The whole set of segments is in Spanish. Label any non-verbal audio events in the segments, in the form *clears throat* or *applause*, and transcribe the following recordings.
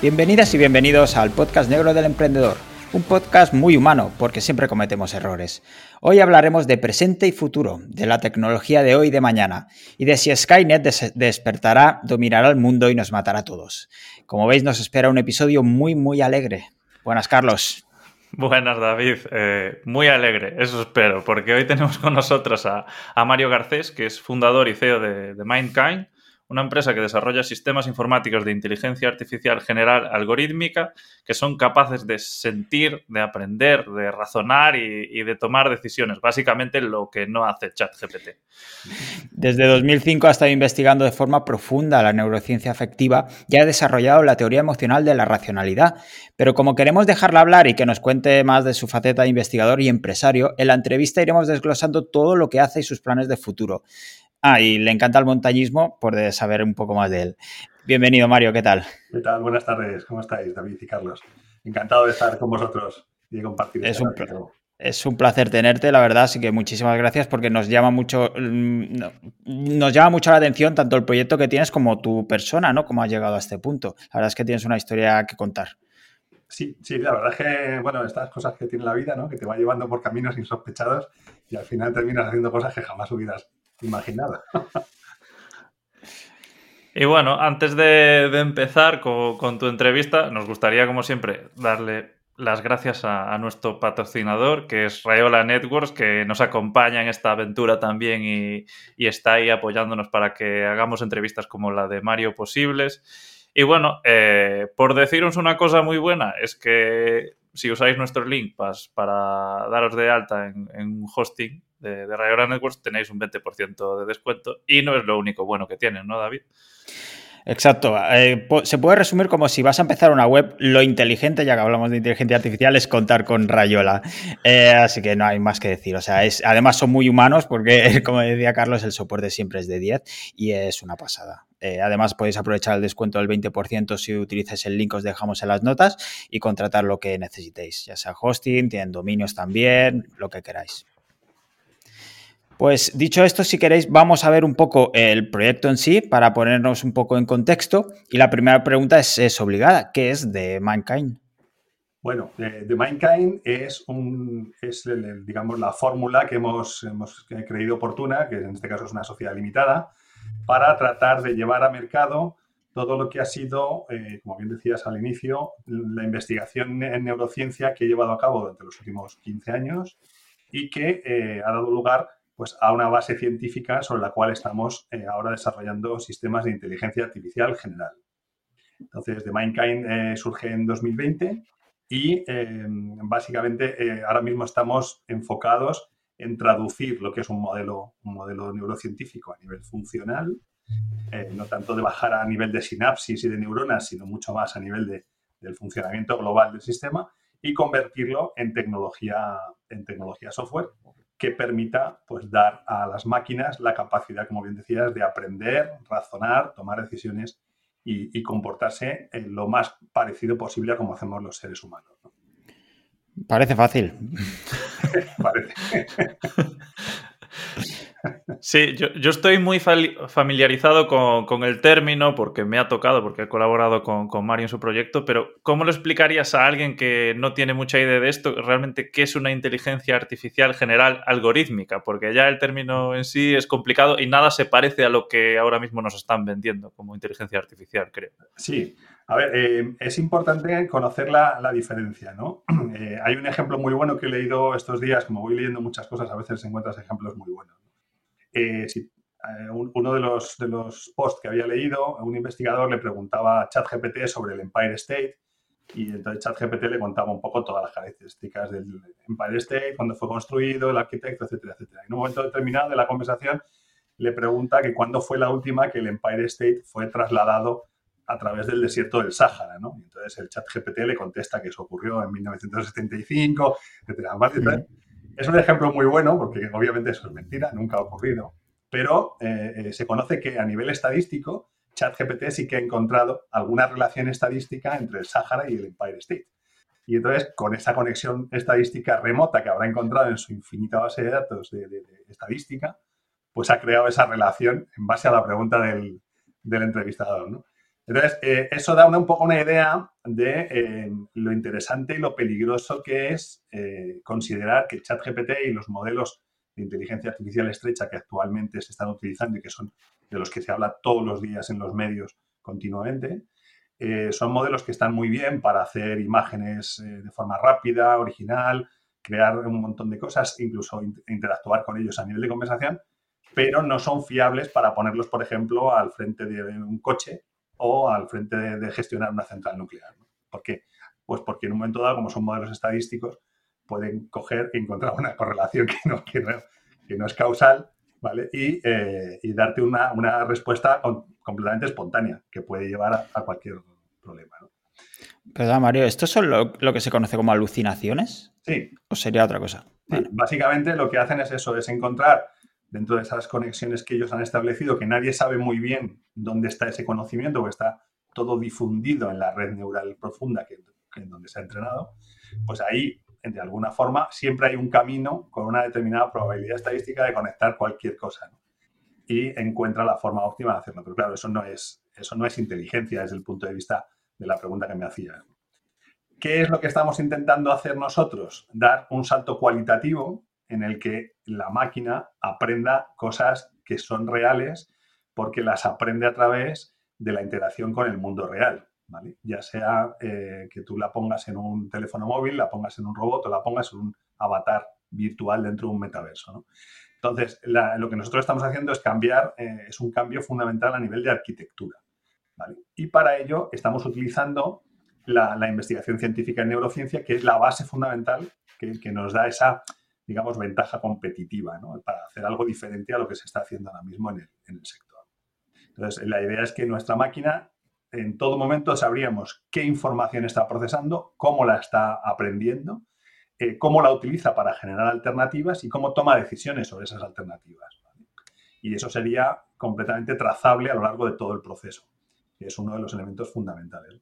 Bienvenidas y bienvenidos al podcast negro del emprendedor, un podcast muy humano porque siempre cometemos errores. Hoy hablaremos de presente y futuro, de la tecnología de hoy y de mañana, y de si Skynet despertará, dominará el mundo y nos matará a todos. Como veis, nos espera un episodio muy, muy alegre. Buenas, Carlos. Buenas, David. Eh, muy alegre, eso espero, porque hoy tenemos con nosotros a, Mario Garcés, que es fundador y CEO de, de Mindkind una empresa que desarrolla sistemas informáticos de inteligencia artificial general algorítmica que son capaces de sentir, de aprender, de razonar y, de tomar decisiones. Básicamente lo que no hace ChatGPT. Desde 2005 ha estado investigando de forma profunda la neurociencia afectiva y ha desarrollado la teoría emocional de la racionalidad. Pero como queremos dejarla hablar y que nos cuente más de su faceta de investigador y empresario, en la entrevista iremos desglosando todo lo que hace y sus planes de futuro. Ah, y le encanta el montañismo por saber un poco más de él. Bienvenido, Mario, ¿qué tal? ¿Qué tal? Buenas tardes, ¿cómo estáis, David y Carlos? Encantado de estar con vosotros y de compartir. Es un, es un placer tenerte, la verdad, así que muchísimas gracias porque nos llama mucho, mm, nos llama mucho la atención tanto el proyecto que tienes como tu persona, ¿no? Cómo has llegado a este punto. La verdad es que tienes una historia que contar. Sí, sí, la verdad es que, bueno, estas cosas que tiene la vida, ¿no? Que te va llevando por caminos insospechados y al final terminas haciendo cosas que jamás hubieras imaginado. Y bueno, antes de, empezar con, tu entrevista, nos gustaría, como siempre, darle las gracias a, nuestro patrocinador, que es Rayola Networks, que nos acompaña en esta aventura también y, está ahí apoyándonos para que hagamos entrevistas como la de Mario posibles. Y bueno, eh, por deciros una cosa muy buena, es que si usáis nuestro link para daros de alta en, en hosting, de, de Rayola Networks tenéis un 20% de descuento y no es lo único bueno que tienen, ¿no, David? Exacto. Eh, se puede resumir como si vas a empezar una web, lo inteligente, ya que hablamos de inteligencia artificial, es contar con Rayola. Eh, así que no hay más que decir. O sea, es, además son muy humanos porque, *laughs* como decía Carlos, el soporte siempre es de 10 y es una pasada. Eh, además, podéis aprovechar el descuento del 20% si utilizáis el link que os dejamos en las notas y contratar lo que necesitéis, ya sea hosting, tienen dominios también, lo que queráis. Pues dicho esto, si queréis, vamos a ver un poco el proyecto en sí para ponernos un poco en contexto. Y la primera pregunta es, obligada, ¿qué es The Mankind? Bueno, The Mankind es, un, es digamos, la fórmula que hemos, hemos creído oportuna, que en este caso es una sociedad limitada, para tratar de llevar a mercado todo lo que ha sido, eh, como bien decías al inicio, la investigación en neurociencia que he llevado a cabo durante los últimos 15 años y que eh, ha dado lugar pues, a una base científica sobre la cual estamos eh, ahora desarrollando sistemas de inteligencia artificial general. Entonces, The Mindkind surge en 2020 y básicamente ahora mismo estamos enfocados en traducir lo que es un modelo, un modelo neurocientífico a nivel funcional, no tanto de bajar a nivel de sinapsis y de neuronas, sino mucho más a nivel del funcionamiento global del sistema y convertirlo en tecnología, en tecnología software que permita pues, dar a las máquinas la capacidad, como bien decías, de aprender, razonar, tomar decisiones y, comportarse lo más parecido posible a como hacemos los seres humanos. Parece fácil. *laughs* Parece. Sí, yo, estoy muy familiarizado con, el término porque me ha tocado, porque he colaborado con, Mario en su proyecto, pero ¿cómo lo explicarías a alguien que no tiene mucha idea de esto, realmente qué es una inteligencia artificial general algorítmica? Porque ya el término en sí es complicado y nada se parece a lo que ahora mismo nos están vendiendo como inteligencia artificial, creo. Sí, a ver, eh, es importante conocer la, diferencia, ¿no? *clears throat* Eh, hay un ejemplo muy bueno que he leído estos días, como voy leyendo muchas cosas, a veces encuentras ejemplos muy buenos. Eh, uno de los, de los posts que había leído, un investigador le preguntaba a ChatGPT sobre el Empire State y entonces ChatGPT le contaba un poco todas las características del Empire State, cuándo fue construido, el arquitecto, etcétera, etcétera. En un momento determinado de la conversación le pregunta que cuándo fue la última que el Empire State fue trasladado a través del desierto del Sáhara, ¿no? entonces el chat GPT le contesta que eso ocurrió en 1975, etcétera. Es un ejemplo muy bueno porque obviamente eso es mentira, nunca ha ocurrido, pero eh, eh, se conoce que a nivel estadístico ChatGPT sí que ha encontrado alguna relación estadística entre el Sáhara y el Empire State. Y entonces, con esa conexión estadística remota que habrá encontrado en su infinita base de datos de, estadística, pues ha creado esa relación en base a la pregunta del, entrevistador. Entonces, eh, eso da una, un poco una idea de eh, lo interesante y lo peligroso que es eh, considerar que ChatGPT y los modelos de inteligencia artificial estrecha que actualmente se están utilizando y que son de los que se habla todos los días en los medios continuamente, son modelos que están muy bien para hacer imágenes de forma rápida, original, crear un montón de cosas, incluso interactuar con ellos a nivel de conversación, pero no son fiables para ponerlos, por ejemplo, al frente de un coche o al frente de, gestionar una central nuclear. ¿Por qué? Pues porque en un momento dado, como son modelos estadísticos, pueden coger y encontrar una correlación que no, que no, es causal, ¿vale? Y, eh, darte una, respuesta completamente espontánea que puede llevar a, cualquier problema, ¿no? Perdón, Mario, ¿esto es lo, lo, que se conoce como alucinaciones? Sí. ¿O sería otra cosa? Básicamente lo que hacen es eso, es encontrar dentro de esas conexiones que ellos han establecido, que nadie sabe muy bien dónde está ese conocimiento, porque está todo difundido en la red neural profunda que, en donde se ha entrenado, pues ahí, de alguna forma, siempre hay un camino con una determinada probabilidad estadística de conectar cualquier cosa. Y encuentra la forma óptima de hacerlo. Pero claro, eso no, es, eso no es inteligencia desde el punto de vista de la pregunta que me hacía. ¿Qué es lo que estamos intentando hacer nosotros? Dar un salto cualitativo en el que la máquina aprenda cosas que son reales porque las aprende a través de la interacción con el mundo real. Ya sea eh, que tú la pongas en un teléfono móvil, la pongas en un robot o la pongas en un avatar virtual dentro de un metaverso. Entonces, lo que nosotros estamos haciendo es cambiar, eh, es un cambio fundamental a nivel de arquitectura. Y para ello estamos utilizando la, investigación científica en neurociencia, que es la base fundamental que nos da esa digamos, ventaja competitiva para hacer algo diferente a lo que se está haciendo ahora mismo en el, sector. Entonces, la idea es que nuestra máquina en todo momento sabríamos qué información está procesando, cómo la está aprendiendo, eh, cómo la utiliza para generar alternativas y cómo toma decisiones sobre esas alternativas. Y eso sería completamente trazable a lo largo de todo el proceso, que es uno de los elementos fundamentales.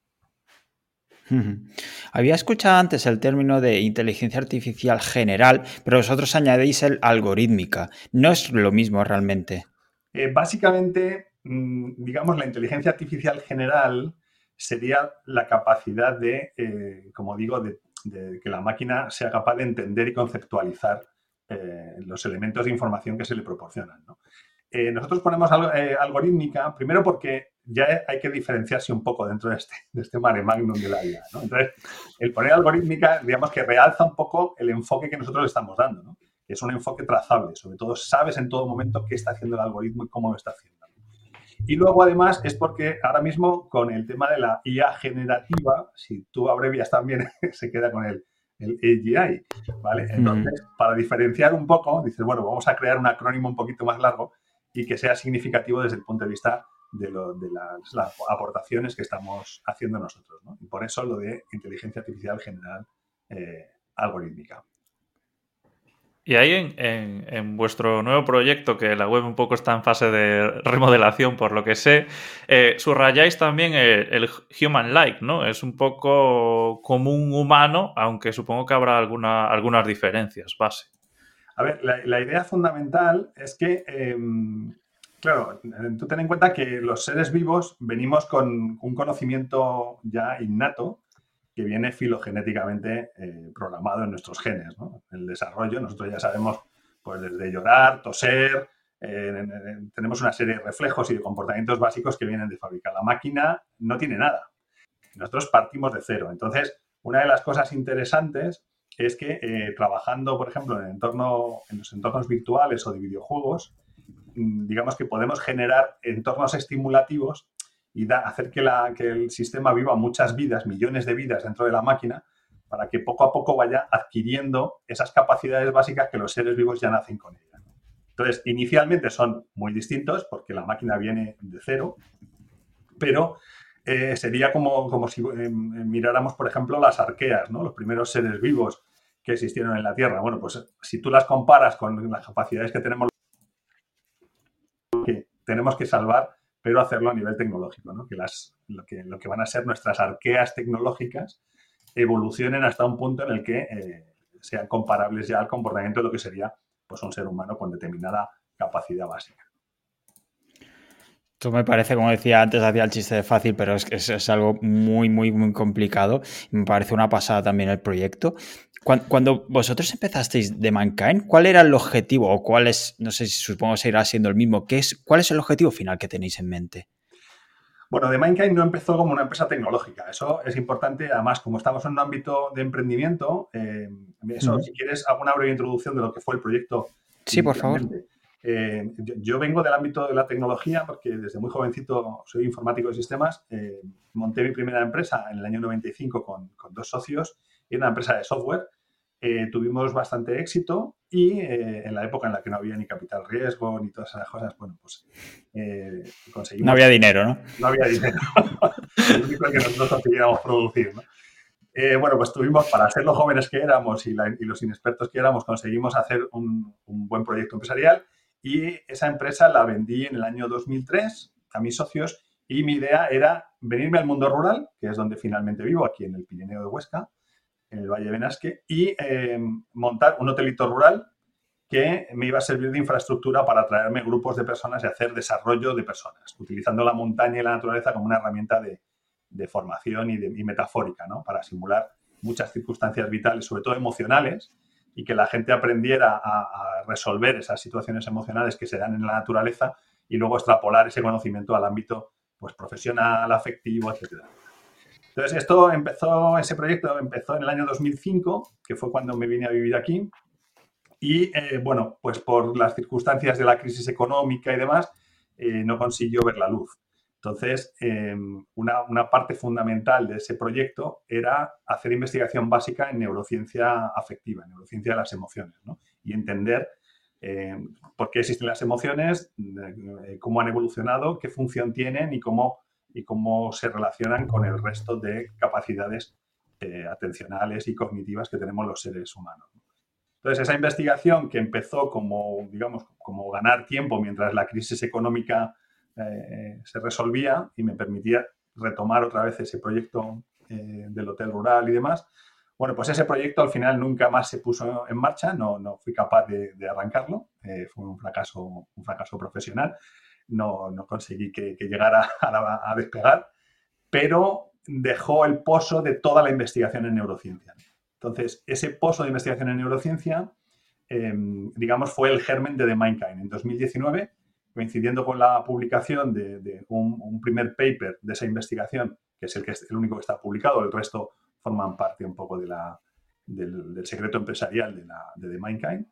Había escuchado antes el término de inteligencia artificial general, pero vosotros añadís el algorítmica. No es lo mismo realmente. Eh, básicamente, mm, digamos, la inteligencia artificial general sería la capacidad de, eh, como digo, de, que la máquina sea capaz de entender y conceptualizar eh, los elementos de información que se le proporcionan. nosotros ponemos algorítmica, primero porque ya hay que diferenciarse un poco dentro de este, de este mare magnum de la vida. ¿no? Entonces, el poner algorítmica, digamos que realza un poco el enfoque que nosotros le estamos dando, ¿no? que es un enfoque trazable, sobre todo sabes en todo momento qué está haciendo el algoritmo y cómo lo está haciendo. Y luego, además, es porque ahora mismo con el tema de la IA generativa, si tú abrevias también, *laughs* se queda con el, el AGI, ¿vale? Entonces, para diferenciar un poco, dices, bueno, vamos a crear un acrónimo un poquito más largo y que sea significativo desde el punto de vista de, las, aportaciones que estamos haciendo nosotros. Y por eso lo de inteligencia artificial general eh, algorítmica. Y ahí en, vuestro nuevo proyecto, que la web un poco está en fase de remodelación por lo que sé, eh, subrayáis también el, human-like, ¿no? Es un poco como un humano, aunque supongo que habrá alguna, algunas diferencias base. A ver, la, idea fundamental es que em, Claro, tú ten en cuenta que los seres vivos venimos con un conocimiento ya innato que viene filogenéticamente eh, programado en nuestros genes. ¿no? El desarrollo, nosotros ya sabemos, pues desde llorar, toser, eh, tenemos una serie de reflejos y de comportamientos básicos que vienen de fábrica. La máquina no tiene nada. Nosotros partimos de cero. Entonces, una de las cosas interesantes es que eh, trabajando, por ejemplo, en, entorno, en los entornos virtuales o de videojuegos, digamos que podemos generar entornos estimulativos y hacer que, el sistema viva muchas vidas, millones de vidas dentro de la máquina, para que poco a poco vaya adquiriendo esas capacidades básicas que los seres vivos ya nacen con ellas. Entonces, inicialmente son muy distintos porque la máquina viene de cero, pero eh, sería como, como si eh, miráramos, por ejemplo, las arqueas, ¿no? los primeros seres vivos que existieron en la Tierra. Bueno, pues si tú las comparas con las capacidades que tenemos tenemos que salvar, pero hacerlo a nivel tecnológico, ¿no? que, las, lo, que, lo que van a ser nuestras arqueas tecnológicas evolucionen hasta un punto en el que eh, sean comparables ya al comportamiento de lo que sería pues, un ser humano con determinada capacidad básica. Esto me parece, como decía antes, hacía el chiste de fácil, pero es que es, algo muy, muy, muy complicado. Me parece una pasada también el proyecto. Cuando, vosotros empezasteis de Mankind, ¿cuál era el objetivo o cuál es, no sé si supongo seguirá siendo el mismo, ¿qué es, cuál es el objetivo final que tenéis en mente? Bueno, The Mindkind no empezó como una empresa tecnológica. Eso es importante. Además, como estamos en un ámbito de emprendimiento, eh, eso, si quieres, hago una breve introducción de lo que fue el proyecto. Sí, por favor. Eh, yo, vengo del ámbito de la tecnología porque desde muy jovencito soy informático de sistemas. Eh, monté mi primera empresa en el año 95 con, con dos socios y una empresa de software eh, tuvimos bastante éxito y eh, en la época en la que no había ni capital riesgo ni todas esas cosas, bueno, pues eh, conseguimos... No había dinero, ¿no? *laughs* No había dinero. Lo único que nosotros conseguíamos producir, ¿no? bueno, pues tuvimos, para ser los jóvenes que éramos y, los inexpertos que éramos, conseguimos hacer un, un, buen proyecto empresarial y esa empresa la vendí en el año 2003 a mis socios y mi idea era venirme al mundo rural, que es donde finalmente vivo, aquí en el Pirineo de Huesca, en el Valle de Benasque, y eh, montar un hotelito rural que me iba a servir de infraestructura para atraerme grupos de personas y hacer desarrollo de personas, utilizando la montaña y la naturaleza como una herramienta de, formación y, de, metafórica, ¿no? Para simular muchas circunstancias vitales, sobre todo emocionales, y que la gente aprendiera a, resolver esas situaciones emocionales que se dan en la naturaleza y luego extrapolar ese conocimiento al ámbito pues, profesional, afectivo, etcétera. Entonces, esto empezó, ese proyecto empezó en el año 2005, que fue cuando me vine a vivir aquí. Y eh, bueno, pues por las circunstancias de la crisis económica y demás, eh, no consiguió ver la luz. Entonces, em, una, parte fundamental de ese proyecto era hacer investigación básica en neurociencia afectiva, en neurociencia de las emociones, y entender em, por qué existen las emociones, eh, cómo han evolucionado, qué función tienen y cómo y cómo se relacionan con el resto de capacidades eh, atencionales y cognitivas que tenemos los seres humanos. Entonces, esa investigación que empezó como, digamos, como ganar tiempo mientras la crisis económica eh, se resolvía y me permitía retomar otra vez ese proyecto eh, del hotel rural y demás, bueno, pues ese proyecto al final nunca más se puso en marcha, no, no fui capaz de, arrancarlo, fue un fracaso, un fracaso profesional no, conseguí que, llegara a, despegar, pero dejó el pozo de toda la investigación en neurociencia. Entonces, ese pozo de investigación en neurociencia, em, digamos, fue el germen de The Mindkind. En 2019, coincidiendo con la publicación de, un, primer paper de esa investigación, que es el, que es el único que está publicado, el resto forman parte un poco de del, secreto empresarial de, la, de The Mindkind,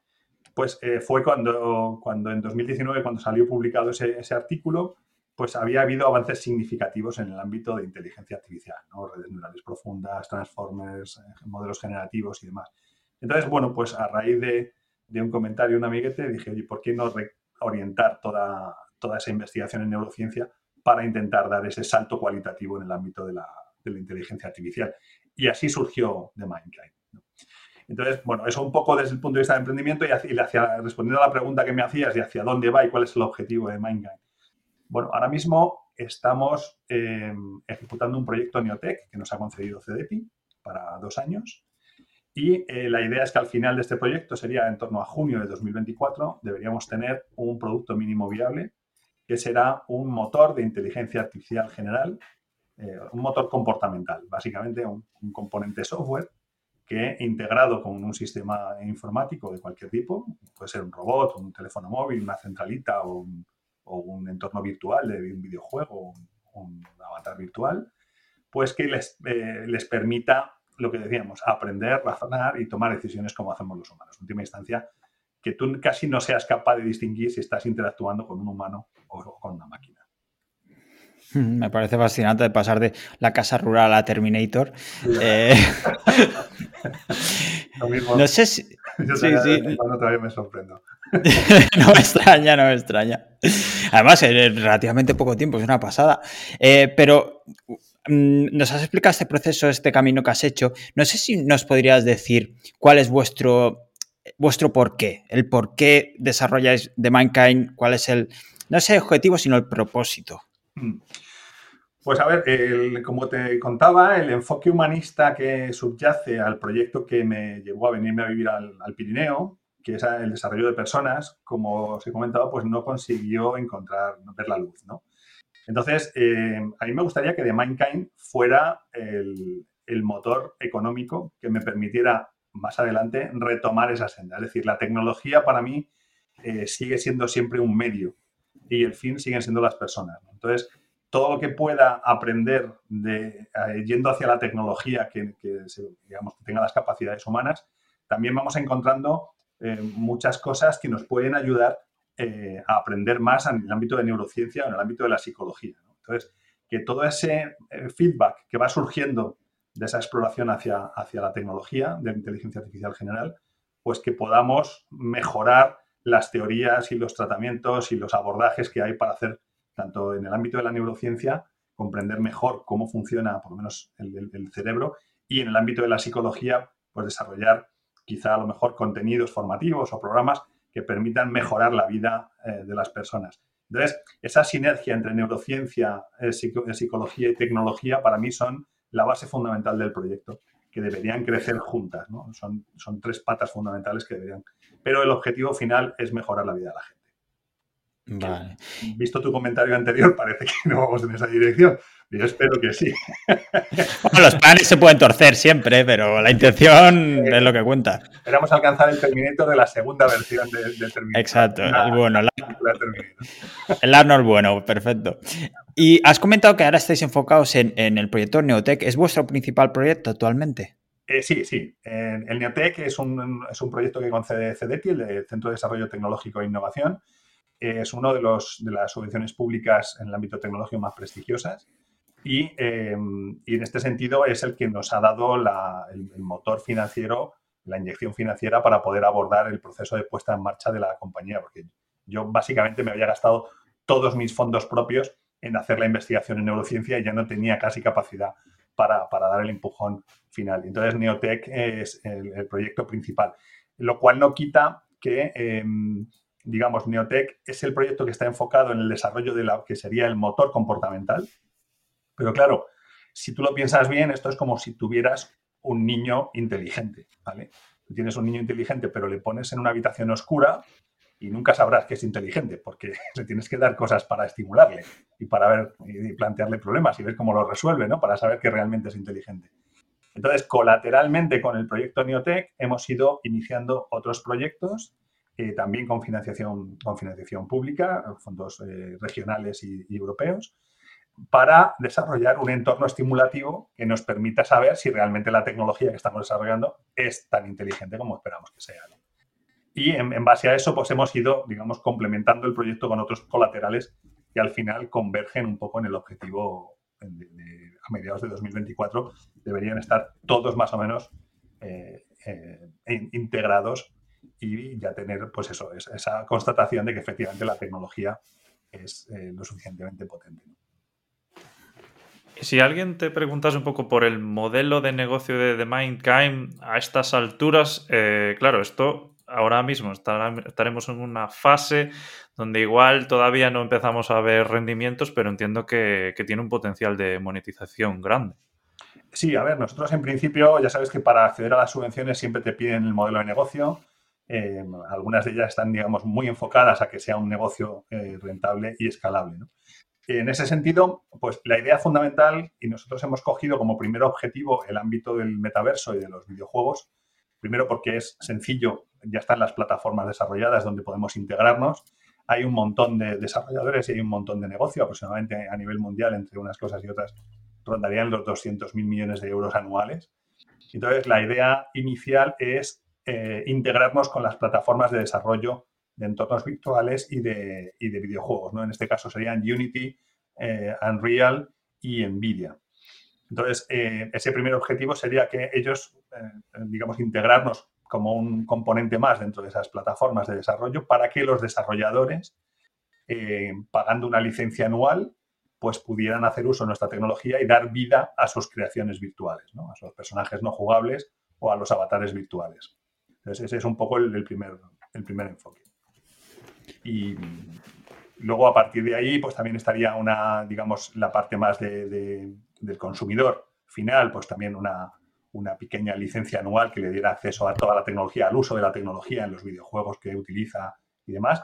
pues eh, fue cuando, cuando en 2019, cuando salió publicado ese, artículo, pues había habido avances significativos en el ámbito de inteligencia artificial, ¿no? redes neurales profundas, transformers, eh, modelos generativos y demás. Entonces, bueno, pues a raíz de, un comentario de un amiguete dije, oye, ¿por qué no orientar toda, toda esa investigación en neurociencia para intentar dar ese salto cualitativo en el ámbito de la, de la inteligencia artificial? Y así surgió The Mindkind. Entonces, bueno, eso un poco desde el punto de vista de emprendimiento y, hacia, respondiendo a la pregunta que me hacías de hacia dónde va y cuál es el objetivo de Mindguide. Bueno, ahora mismo estamos em, ejecutando un proyecto Neotech que nos ha concedido CDPI para dos años y eh, la idea es que al final de este proyecto sería en torno a junio de 2024 deberíamos tener un producto mínimo viable que será un motor de inteligencia artificial general, eh, un motor comportamental, básicamente un componente software que integrado con un sistema informático de cualquier tipo, puede ser un robot, un teléfono móvil, una centralita o un, entorno virtual de un videojuego, un, un avatar virtual, pues que les, eh, les permita, lo que decíamos, aprender, razonar y tomar decisiones como hacemos los humanos. En última instancia, que tú casi no seas capaz de distinguir si estás interactuando con un humano o con una máquina. *laughs* Me parece fascinante pasar de la casa rural a Terminator. Eh, *laughs* no sé si. *laughs* Yo sí, sí. todavía me sorprendo. no me extraña, no me extraña. Además, en relativamente poco tiempo, es una pasada. Eh, pero nos has explicado este proceso, este camino que has hecho. No sé si nos podrías decir cuál es vuestro, vuestro porqué, el por qué desarrolláis The Mankind, cuál es el, no sé, el objetivo, sino el propósito. Mm. Pues a ver, como te contaba, el enfoque humanista que subyace al proyecto que me llevó a venirme a vivir al, Pirineo, que es el desarrollo de personas, como os he comentado, pues no consiguió encontrar, ver la luz, ¿no? Entonces, eh, a mí me gustaría que The Mindkind fuera el, motor económico que me permitiera más adelante retomar esa senda. Es decir, la tecnología para mí eh, sigue siendo siempre un medio y el fin siguen siendo las personas. Entonces, todo lo que pueda aprender de, eh, yendo hacia la tecnología que, digamos, tenga las capacidades humanas, también vamos encontrando muchas cosas que nos pueden ayudar eh, a aprender más en el ámbito de neurociencia o en el ámbito de la psicología. Entonces, que todo ese eh, feedback que va surgiendo de esa exploración hacia, hacia la tecnología de inteligencia artificial general, pues que podamos mejorar las teorías y los tratamientos y los abordajes que hay para hacer, tanto en el ámbito de la neurociencia, comprender mejor cómo funciona, por lo menos, el, el cerebro, y en el ámbito de la psicología, pues desarrollar quizá a lo mejor contenidos formativos o programas que permitan mejorar la vida eh, de las personas. Entonces, esa sinergia entre neurociencia, eh, eh, psicología y tecnología para mí son la base fundamental del proyecto, que deberían crecer juntas. Son, son tres patas fundamentales que deberían. Pero el objetivo final es mejorar la vida de la gente. Vale. Visto tu comentario anterior, *laughs* parece que no vamos en esa dirección. Yo espero que sí. *laughs* los planes se pueden torcer siempre, pero la intención es lo que cuenta. Esperamos alcanzar el Terminator de la segunda versión del Terminator. Exacto, el bueno. el Arnold bueno, perfecto. Y has comentado que ahora estáis enfocados en, el proyecto Neotech. ¿Es vuestro principal proyecto actualmente? Eh, sí, sí. el Neotech es un, es un proyecto que concede CEDETI, el Centro de Desarrollo Tecnológico e Innovación. Es uno de, los, de las subvenciones públicas en el ámbito tecnológico más prestigiosas eh, y, en este sentido es el que nos ha dado el, motor financiero, la inyección financiera para poder abordar el proceso de puesta en marcha de la compañía, porque yo básicamente me había gastado todos mis fondos propios en hacer la investigación en neurociencia y ya no tenía casi capacidad para, dar el empujón final. Entonces, Neotech es el, proyecto principal, lo cual no quita que, em, digamos, Neotech es el proyecto que está enfocado en el desarrollo de lo que sería el motor comportamental, pero claro, si tú lo piensas bien, esto es como si tuvieras un niño inteligente, ¿vale? Tú tienes un niño inteligente, pero le pones en una habitación oscura y nunca sabrás que es inteligente, porque *laughs* le tienes que dar cosas para estimularle y para ver y plantearle problemas y ver cómo lo resuelve, ¿no? Para saber que realmente es inteligente. Entonces, colateralmente con el proyecto Neotech hemos ido iniciando otros proyectos, eh, también con financiación, con financiación pública, fondos eh, regionales y europeos, para desarrollar un entorno estimulativo que nos permita saber si realmente la tecnología que estamos desarrollando es tan inteligente como esperamos que sea. Y en, base a eso, pues hemos ido, digamos, complementando el proyecto con otros colaterales que al final convergen un poco en el objetivo a mediados de 2024. Deberían estar todos más o menos eh, eh, integrados y ya tener, pues eso, esa constatación de que efectivamente la tecnología es eh, lo suficientemente potente. Si alguien te preguntas un poco por el modelo de negocio de The Mindkind a estas alturas, eh, claro, esto ahora mismo estaremos en una fase donde igual todavía no empezamos a ver rendimientos, pero entiendo que, tiene un potencial de monetización grande. Sí, a ver, nosotros en principio ya sabes que para acceder a las subvenciones siempre te piden el modelo de negocio. Eh, algunas de ellas están, digamos, muy enfocadas a que sea un negocio eh, rentable y escalable. ¿no? En ese sentido, pues la idea fundamental, y nosotros hemos cogido como primer objetivo el ámbito del metaverso y de los videojuegos, primero porque es sencillo, ya están las plataformas desarrolladas donde podemos integrarnos, hay un montón de desarrolladores y hay un montón de negocio, aproximadamente a nivel mundial, entre unas cosas y otras, rondarían los 200.000 millones de euros anuales. Entonces, la idea inicial es eh, integrarnos con las plataformas de desarrollo de entornos virtuales y de, y de videojuegos. ¿no? En este caso serían Unity, eh, Unreal y Nvidia. Entonces, eh, ese primer objetivo sería que ellos, digamos, integrarnos como un componente más dentro de esas plataformas de desarrollo para que los desarrolladores, pagando una licencia anual, pues pudieran hacer uso de nuestra tecnología y dar vida a sus creaciones virtuales, ¿no? a sus personajes no jugables o a los avatares virtuales. Entonces, ese es un poco el, primer, el primer enfoque. Y luego a partir de ahí, pues también estaría una, digamos, la parte más del consumidor final, pues también una, pequeña licencia anual que le diera acceso a toda la tecnología, al uso de la tecnología en los videojuegos que utiliza y demás.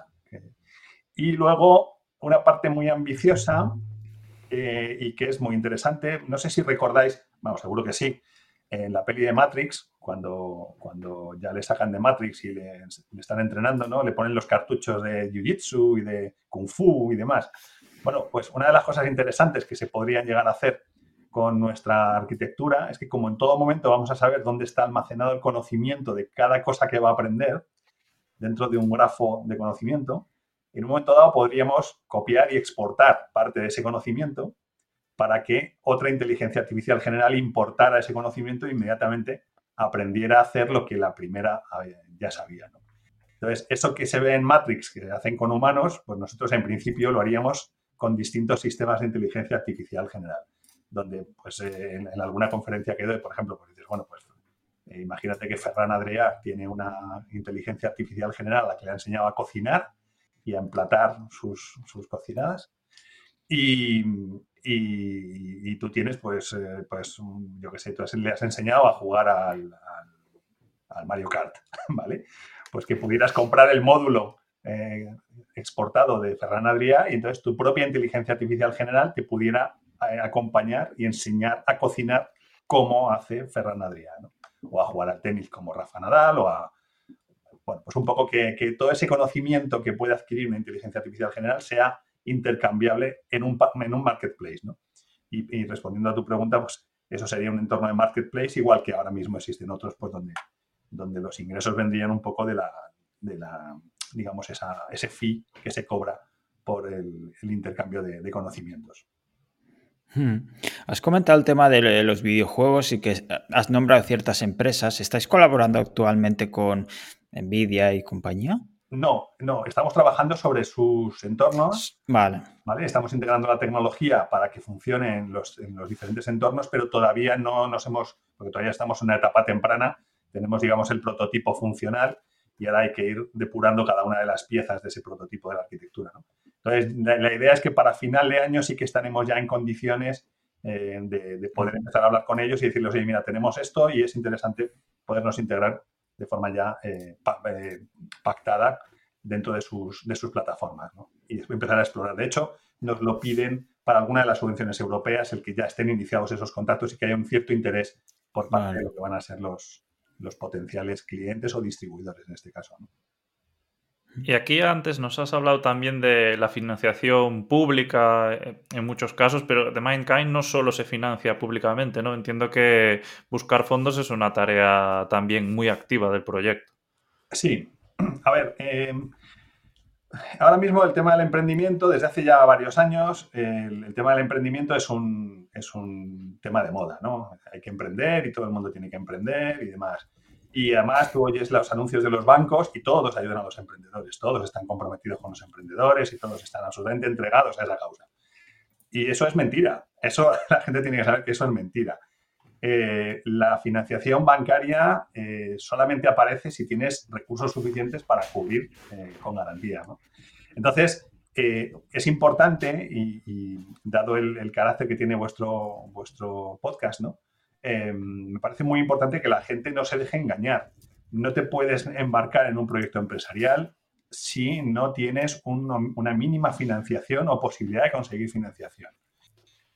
Y luego una parte muy ambiciosa eh, y que es muy interesante. No sé si recordáis, vamos, seguro que sí, en la peli de Matrix, cuando, cuando ya le sacan de Matrix y le, están entrenando, ¿no? Le ponen los cartuchos de Jiu-Jitsu y de Kung Fu y demás. Bueno, pues una de las cosas interesantes que se podrían llegar a hacer con nuestra arquitectura es que como en todo momento vamos a saber dónde está almacenado el conocimiento de cada cosa que va a aprender dentro de un grafo de conocimiento, en un momento dado podríamos copiar y exportar parte de ese conocimiento para que otra inteligencia artificial general importara ese conocimiento e inmediatamente aprendiera a hacer lo que la primera ya sabía. Entonces, eso que se ve en Matrix, que hacen con humanos, pues nosotros en principio lo haríamos con distintos sistemas de inteligencia artificial general, donde pues eh, en, alguna conferencia que doy, por ejemplo, pues dices, bueno, pues eh, imagínate que Ferran Adrià tiene una inteligencia artificial general a la que le ha enseñado a cocinar y a emplatar sus, cocinadas. Y, y, tú tienes, pues, eh, pues yo qué sé, tú le has enseñado a jugar al, al, Mario Kart, *laughs* ¿vale? Pues que pudieras comprar el módulo eh, exportado de Ferran Adrià y entonces tu propia inteligencia artificial general te pudiera eh, acompañar y enseñar a cocinar cómo hace Ferran Adrià, ¿no? O a jugar al tenis como Rafa Nadal o a, bueno, pues un poco que, todo ese conocimiento que puede adquirir una inteligencia artificial general sea intercambiable en un, en un marketplace, ¿no? Y, respondiendo a tu pregunta, pues eso sería un entorno de marketplace igual que ahora mismo existen otros, pues donde, donde los ingresos vendrían un poco de la, de la digamos, esa, ese fee que se cobra por el, intercambio de, conocimientos. Hmm. Has comentado el tema de los videojuegos y que has nombrado ciertas empresas. ¿Estáis colaborando actualmente con Nvidia y compañía? No, no, estamos trabajando sobre sus entornos. Vale. ¿vale? Estamos integrando la tecnología para que funcione en los, diferentes entornos, pero todavía no nos hemos, porque todavía estamos en una etapa temprana, tenemos, digamos, el prototipo funcional y ahora hay que ir depurando cada una de las piezas de ese prototipo de la arquitectura. Entonces, la, idea es que para final de año sí que estaremos ya en condiciones eh, de, poder empezar a hablar con ellos y decirles, oye, mira, tenemos esto y es interesante podernos integrar de forma ya eh, eh, pactada dentro de sus, de sus plataformas. Y después empezar a explorar. De hecho, nos lo piden para alguna de las subvenciones europeas, el que ya estén iniciados esos contactos y que haya un cierto interés por parte de lo que van a ser los, los potenciales clientes o distribuidores en este caso. Y aquí antes nos has hablado también de la financiación pública eh, en muchos casos, pero de Mindkind no solo se financia públicamente, ¿no? Entiendo que buscar fondos es una tarea también muy activa del proyecto. Sí. A ver, eh, ahora mismo el tema del emprendimiento, desde hace ya varios años, el, tema del emprendimiento es un, es un tema de moda, ¿no? Hay que emprender y todo el mundo tiene que emprender y demás. Y además tú oyes los anuncios de los bancos y todos ayudan a los emprendedores, todos están comprometidos con los emprendedores y todos están absolutamente entregados a esa causa. Y eso es mentira. Eso *laughs* la gente tiene que saber que eso es mentira. Eh, la financiación bancaria eh, solamente aparece si tienes recursos suficientes para cubrir eh, con garantía. Entonces, es importante y, dado el, el, carácter que tiene vuestro, vuestro podcast, ¿no? Em, me parece muy importante que la gente no se deje engañar. No te puedes embarcar en un proyecto empresarial si no tienes una mínima financiación o posibilidad de conseguir financiación.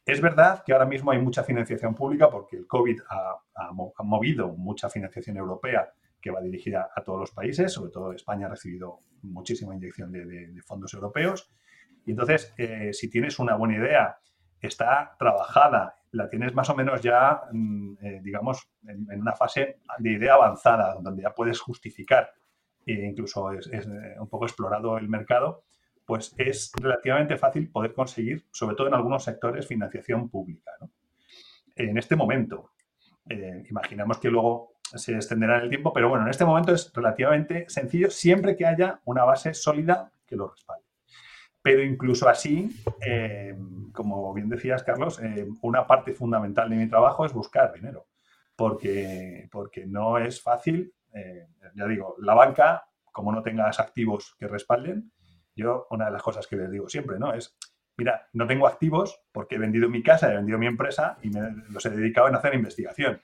Es verdad que ahora mismo hay mucha financiación pública porque el COVID ha, movido mucha financiación europea que va dirigida a todos los países, sobre todo España ha recibido muchísima inyección de, fondos europeos. Y entonces, eh, si tienes una buena idea, está trabajada la tienes más o menos ya, mm, eh, digamos, en, una fase de idea avanzada, donde ya puedes justificar e incluso es, eh, un poco explorado el mercado, pues es relativamente fácil poder conseguir, sobre todo en algunos sectores, financiación pública. En este momento, eh, imaginamos que luego se extenderá en el tiempo, pero bueno, en este momento es relativamente sencillo siempre que haya una base sólida que lo respalde. Pero incluso así, eh, como bien decías, Carlos, eh, una parte fundamental de mi trabajo es buscar dinero, porque, porque no es fácil, eh, ya digo, la banca, como no tengas activos que respalden, yo una de las cosas que les digo siempre, ¿no? Es, mira, no tengo activos porque he vendido mi casa, he vendido mi empresa y me los he dedicado en hacer investigación.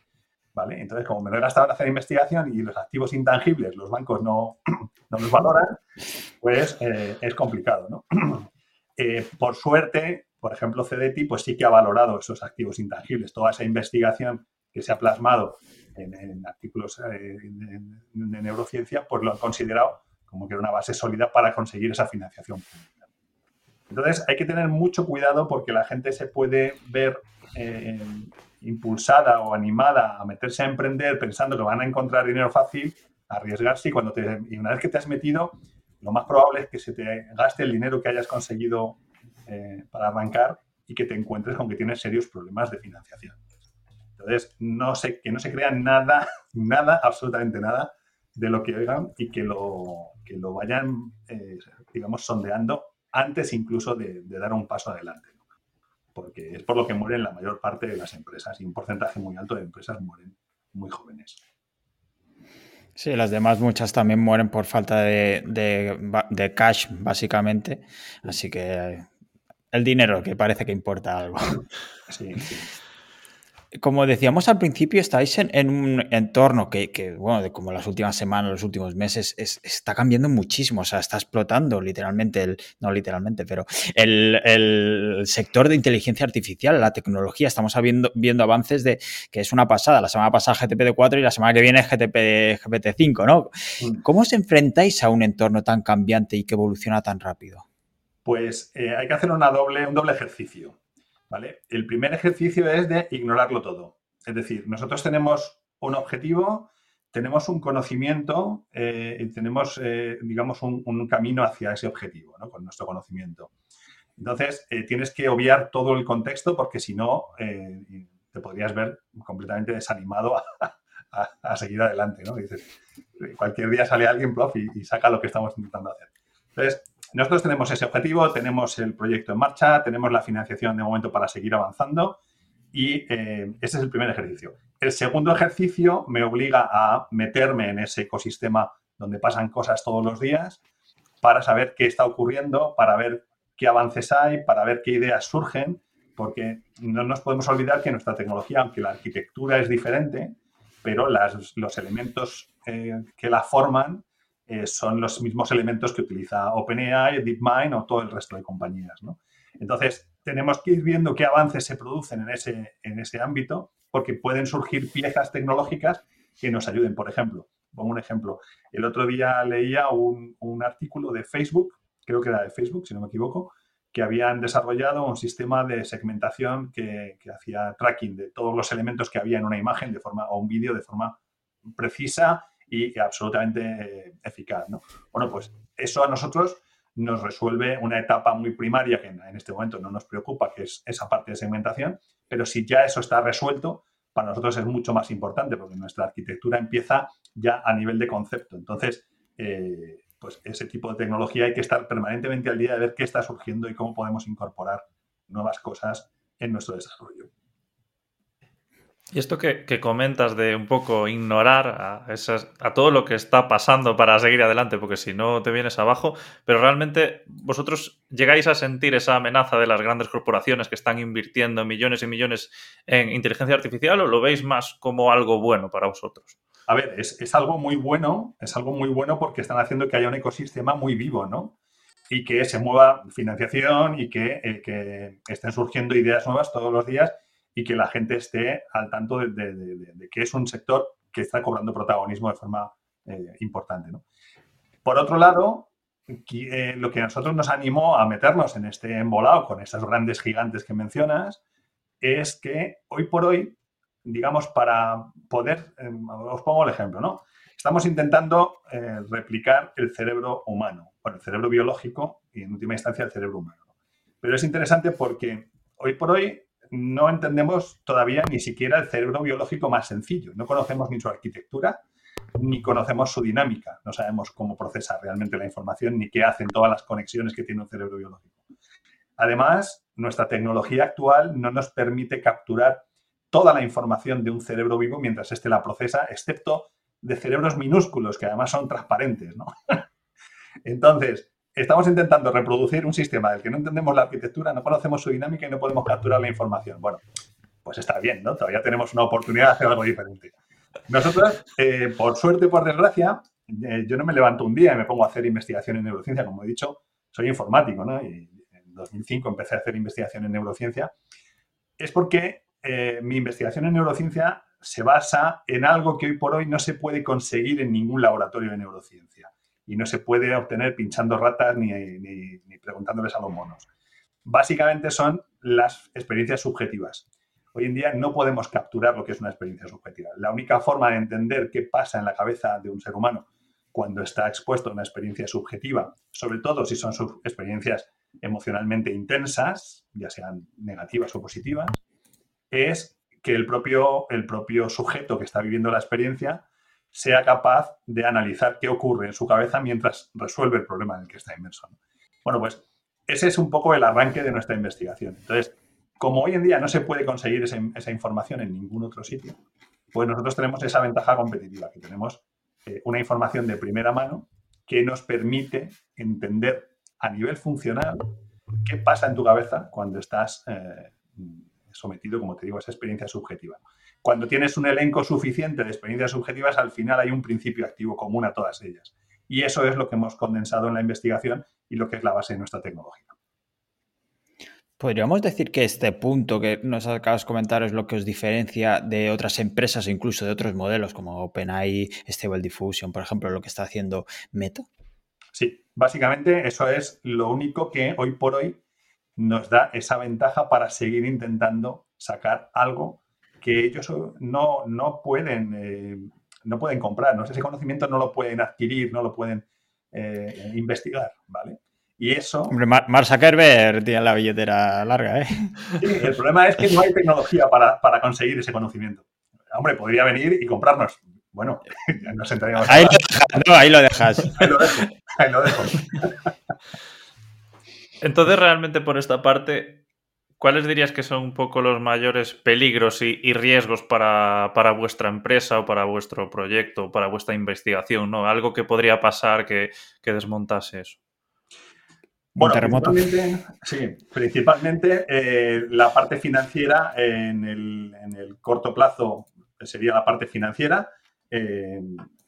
¿Vale? Entonces, como me lo he gastado en hacer investigación y los activos intangibles los bancos no, *clears throat* no los valoran, pues eh, es complicado, ¿no? *clears throat* Eh, por suerte, por ejemplo, CDT, pues sí que ha valorado esos activos intangibles. Toda esa investigación que se ha plasmado en, artículos eh, de neurociencia, pues lo han considerado como que era una base sólida para conseguir esa financiación pública. Entonces, hay que tener mucho cuidado porque la gente se puede ver eh, impulsada o animada a meterse a emprender pensando que van a encontrar dinero fácil, arriesgarse y, cuando te, y una vez que te has metido, lo más probable es que se te gaste el dinero que hayas conseguido eh, para arrancar y que te encuentres con que tienes serios problemas de financiación. Entonces, no se, que no se crea nada, *laughs* nada, absolutamente nada de lo que oigan y que lo, que lo vayan, eh, digamos, sondeando antes incluso de, dar un paso adelante. Porque es por lo que mueren la mayor parte de las empresas y un porcentaje muy alto de empresas mueren muy jóvenes. Sí, las demás muchas también mueren por falta de, de cash, básicamente. Así que el dinero, que parece que importa algo. Sí, *laughs* Como decíamos al principio, estáis en, un entorno que, bueno, de como las últimas semanas, los últimos meses, está cambiando muchísimo. O sea, está explotando literalmente, el, no literalmente, pero el, sector de inteligencia artificial, la tecnología. Estamos viendo, viendo avances de que es una pasada. La semana pasada GPT-4 y la semana que viene GPT, GPT-5, ¿no? Mm. ¿Cómo os enfrentáis a un entorno tan cambiante y que evoluciona tan rápido? Pues eh, hay que hacer una doble, un doble ejercicio. ¿Vale? El primer ejercicio es de ignorarlo todo. Es decir, nosotros tenemos un objetivo, tenemos un conocimiento eh, y tenemos, eh, digamos, un, camino hacia ese objetivo, ¿no? Con nuestro conocimiento. Entonces, tienes que obviar todo el contexto porque si no, te podrías ver completamente desanimado *laughs* a, seguir adelante, ¿no? Dices, cualquier día sale alguien, prof, y, y saca lo que estamos intentando hacer. Entonces, nosotros tenemos ese objetivo, tenemos el proyecto en marcha, tenemos la financiación de momento para seguir avanzando y eh, ese es el primer ejercicio. El segundo ejercicio me obliga a meterme en ese ecosistema donde pasan cosas todos los días para saber qué está ocurriendo, para ver qué avances hay, para ver qué ideas surgen, porque no nos podemos olvidar que nuestra tecnología, aunque la arquitectura es diferente, pero los elementos eh, que la forman eh, son los mismos elementos que utiliza OpenAI, DeepMind o todo el resto de compañías. Entonces, tenemos que ir viendo qué avances se producen en ese, en ese ámbito, porque pueden surgir piezas tecnológicas que nos ayuden. Por ejemplo, pongo un ejemplo. El otro día leía un, artículo de Facebook, creo que era de Facebook, si no me equivoco, que habían desarrollado un sistema de segmentación que, que, hacía tracking de todos los elementos que había en una imagen de forma, o un vídeo de forma precisa y absolutamente eh, eficaz. ¿no? Bueno, pues eso a nosotros nos resuelve una etapa muy primaria que en este momento no nos preocupa, que es esa parte de segmentación, pero si ya eso está resuelto, para nosotros es mucho más importante porque nuestra arquitectura empieza ya a nivel de concepto. Entonces, eh, pues ese tipo de tecnología hay que estar permanentemente al día de ver qué está surgiendo y cómo podemos incorporar nuevas cosas en nuestro desarrollo. Y esto que, comentas de un poco ignorar a, a todo lo que está pasando para seguir adelante, porque si no te vienes abajo, pero realmente vosotros llegáis a sentir esa amenaza de las grandes corporaciones que están invirtiendo millones y millones en inteligencia artificial o lo veis más como algo bueno para vosotros? A ver, es, algo muy bueno, es algo muy bueno porque están haciendo que haya un ecosistema muy vivo, ¿no? Y que se mueva financiación y que, eh, que estén surgiendo ideas nuevas todos los días y que la gente esté al tanto de, que es un sector que está cobrando protagonismo de forma eh, importante. Por otro lado, eh, lo que a nosotros nos animó a meternos en este embolado con esas grandes gigantes que mencionas es que hoy por hoy, digamos, para poder, eh, os pongo el ejemplo, ¿no? Estamos intentando replicar el cerebro humano, bueno, el cerebro biológico y en última instancia el cerebro humano. Pero es interesante porque hoy por hoy no entendemos todavía ni siquiera el cerebro biológico más sencillo. No conocemos ni su arquitectura, ni conocemos su dinámica. No sabemos cómo procesa realmente la información, ni qué hacen todas las conexiones que tiene un cerebro biológico. Además, nuestra tecnología actual no nos permite capturar toda la información de un cerebro vivo mientras éste la procesa, excepto de cerebros minúsculos, que además son transparentes. *laughs* Entonces, estamos intentando reproducir un sistema del que no entendemos la arquitectura, no conocemos su dinámica y no podemos capturar la información. Bueno, pues está bien, ¿no? Todavía tenemos una oportunidad de hacer algo diferente. Nosotros, eh, por suerte, por desgracia, eh, yo no me levanto un día y me pongo a hacer investigación en neurociencia, como he dicho, soy informático, ¿no? Y 2005 empecé a hacer investigación en neurociencia, es porque eh, mi investigación en neurociencia se basa en algo que hoy por hoy no se puede conseguir en ningún laboratorio de neurociencia y no se puede obtener pinchando ratas ni, ni preguntándoles a los monos. Básicamente son las experiencias subjetivas. Hoy en día no podemos capturar lo que es una experiencia subjetiva. La única forma de entender qué pasa en la cabeza de un ser humano cuando está expuesto a una experiencia subjetiva, sobre todo si son experiencias emocionalmente intensas, ya sean negativas o positivas, es que el propio, el propio sujeto que está viviendo la experiencia sea capaz de analizar qué ocurre en su cabeza mientras resuelve el problema en el que está inmerso. Bueno, pues ese es un poco el arranque de nuestra investigación. Entonces, como hoy en día no se puede conseguir esa, información en ningún otro sitio, pues nosotros tenemos esa ventaja competitiva, que tenemos eh, una información de primera mano que nos permite entender a nivel funcional qué pasa en tu cabeza cuando estás eh, sometido, como te digo, a esa experiencia subjetiva. Cuando tienes un elenco suficiente de experiencias subjetivas, al final hay un principio activo común a todas ellas. Y eso es lo que hemos condensado en la investigación y lo que es la base de nuestra tecnología. Podríamos decir que este punto que nos acabas de comentar es lo que os diferencia de otras empresas o incluso de otros modelos como OpenAI, Stable Diffusion, por ejemplo, lo que está haciendo Meta. Sí, básicamente eso es lo único que hoy por hoy nos da esa ventaja para seguir intentando sacar algo que ellos no, no pueden, eh, no pueden comprar, ¿no? ese conocimiento no lo pueden adquirir, no lo pueden eh, investigar, ¿vale? Y eso. Hombre, Mark Zuckerberg tiene la billetera larga, ¿eh? Sí, el problema es que no hay tecnología para, conseguir ese conocimiento. Hombre, podría venir y comprarnos. Bueno, *laughs* ya nos entraríamos. Ahí, lo dejas, no, ahí lo dejas. Ahí lo dejo. Ahí lo dejo. Entonces, realmente por esta parte, ¿cuáles dirías que son un poco los mayores peligros y, riesgos para, para, vuestra empresa o para vuestro proyecto o para vuestra investigación? ¿no? Algo que podría pasar que, que desmontase eso. Bueno, principalmente, sí, principalmente eh, la parte financiera en el, corto plazo sería la parte financiera. Eh,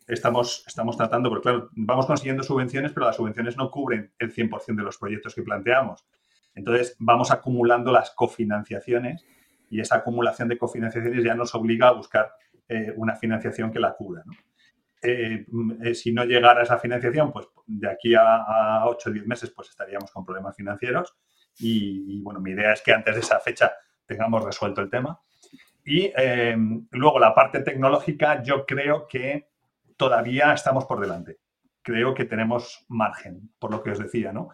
estamos, estamos tratando, porque claro, vamos consiguiendo subvenciones, pero las subvenciones no cubren el 100% de los proyectos que planteamos. Entonces, vamos acumulando las cofinanciaciones y esa acumulación de cofinanciaciones ya nos obliga a buscar eh, una financiación que la cubra. Eh, eh, si no llegara esa financiación, pues de aquí a, 8 o 10 meses pues estaríamos con problemas financieros y, bueno, mi idea es que antes de esa fecha tengamos resuelto el tema. Y luego la parte tecnológica, yo creo que todavía estamos por delante. Creo que tenemos margen, por lo que os decía, ¿no?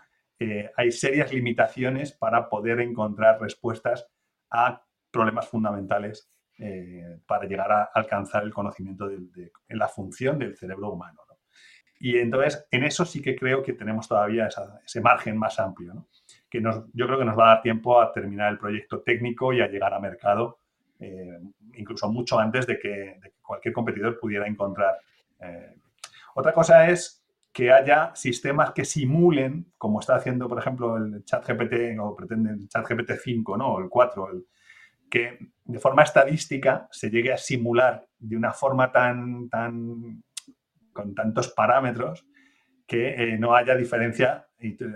Hay serias limitaciones para poder encontrar respuestas a problemas fundamentales eh, para llegar a alcanzar el conocimiento de, en la función del cerebro humano. Y entonces, en eso sí que creo que tenemos todavía ese margen más amplio, que nos, yo creo que nos va a dar tiempo a terminar el proyecto técnico y a llegar a mercado, eh, incluso mucho antes de que, cualquier competidor pudiera encontrar. Eh. Otra cosa es que haya sistemas que simulen, como está haciendo, por ejemplo, el ChatGPT o pretende el ChatGPT 5, ¿no? O el 4, el, que de forma estadística se llegue a simular de una forma tan, tan con tantos parámetros que eh, no haya diferencia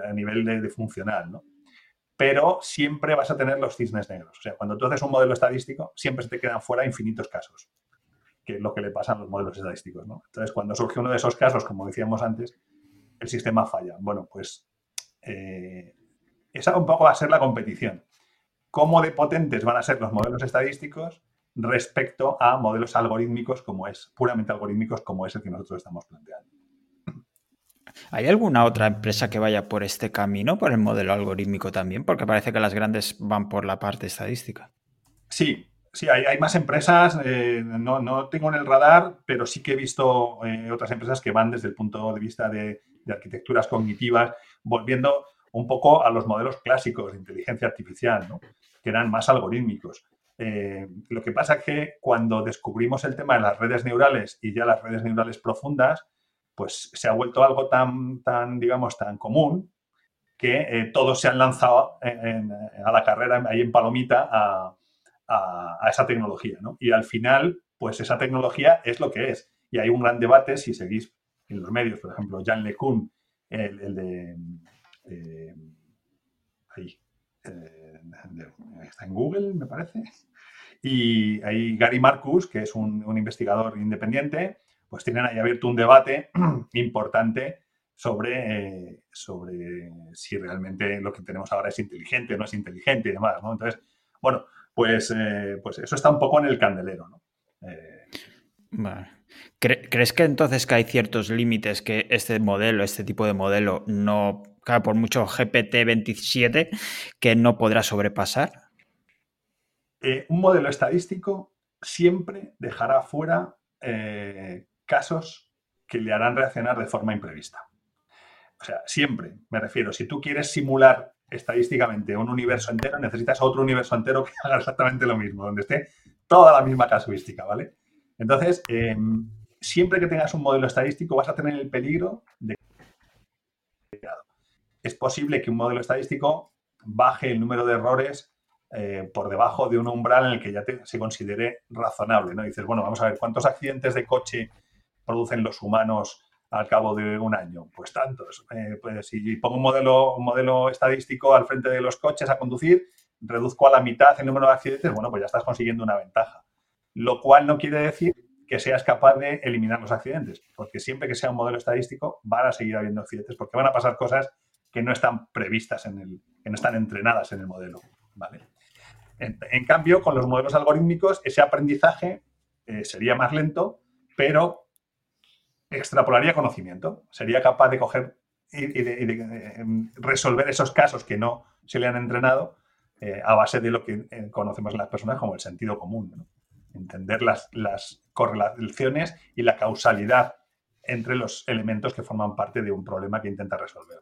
a nivel de, funcional, ¿no? Pero siempre vas a tener los cisnes negros. O sea, cuando tú haces un modelo estadístico, siempre se te quedan fuera infinitos casos, que es lo que le pasa a los modelos estadísticos, ¿no? Entonces, cuando surge uno de esos casos, como decíamos antes, el sistema falla. Bueno, pues eh, esa un poco va a ser la competición cómo de potentes van a ser los modelos estadísticos respecto a modelos algorítmicos como es, puramente algorítmicos como es el que nosotros estamos planteando. ¿Hay alguna otra empresa que vaya por este camino, por el modelo algorítmico también? Porque parece que las grandes van por la parte estadística. Sí, sí, hay, más empresas, eh, no, tengo en el radar, pero sí que he visto eh, otras empresas que van desde el punto de vista de, arquitecturas cognitivas, volviendo un poco a los modelos clásicos de inteligencia artificial, que eran más algorítmicos. Eh, lo que pasa es que cuando descubrimos el tema de las redes neurales y ya las redes neurales profundas, pues se ha vuelto algo tan, tan digamos, tan común que todos se han lanzado a la carrera ahí en Palomita a, esa tecnología. Y al final, pues esa tecnología es lo que es. Y hay un gran debate, si seguís en los medios, por ejemplo, Jan LeCun, el de eh, ahí. Eh, está en Google, me parece. Y ahí Gary Marcus, que es un, investigador independiente, pues tienen ahí abierto un debate *clears throat* importante sobre, eh, sobre si realmente lo que tenemos ahora es inteligente o no es inteligente y demás, ¿no? Entonces, bueno, pues, eh, pues eso está un poco en el candelero, ¿no? ¿Crees que entonces que hay ciertos límites que este modelo, este tipo de modelo, no, claro, por mucho GPT-27, que no podrá sobrepasar? Eh, un modelo estadístico siempre dejará fuera eh, casos que le harán reaccionar de forma imprevista. O sea, siempre, me refiero, si tú quieres simular estadísticamente un universo entero, necesitas otro universo entero que haga exactamente lo mismo, donde esté toda la misma casuística, ¿vale? Entonces, em, siempre que tengas un modelo estadístico vas a tener el peligro de... Es posible que un modelo estadístico baje el número de errores eh, por debajo de un umbral en el que ya se considere razonable. ¿no? dices, bueno, vamos a ver, ¿cuántos accidentes de coche producen los humanos al cabo de un año? Pues tantos. Eh, pues si pongo un modelo, estadístico al frente de los coches a conducir, reduzco a la mitad el número de accidentes, bueno, pues ya estás consiguiendo una ventaja. Lo cual no quiere decir que seas capaz de eliminar los accidentes, porque siempre que sea un modelo estadístico van a seguir habiendo accidentes, porque van a pasar cosas que no están previstas en el, que no están entrenadas en el modelo, ¿vale? En, cambio, con los modelos algorítmicos, ese aprendizaje eh, sería más lento, pero extrapolaría conocimiento. Sería capaz de coger y, de, em, resolver esos casos que no se le han entrenado eh, a base de lo que eh, conocemos las personas como el sentido común. entender las, las correlaciones y la causalidad entre los elementos que forman parte de un problema que intenta resolver.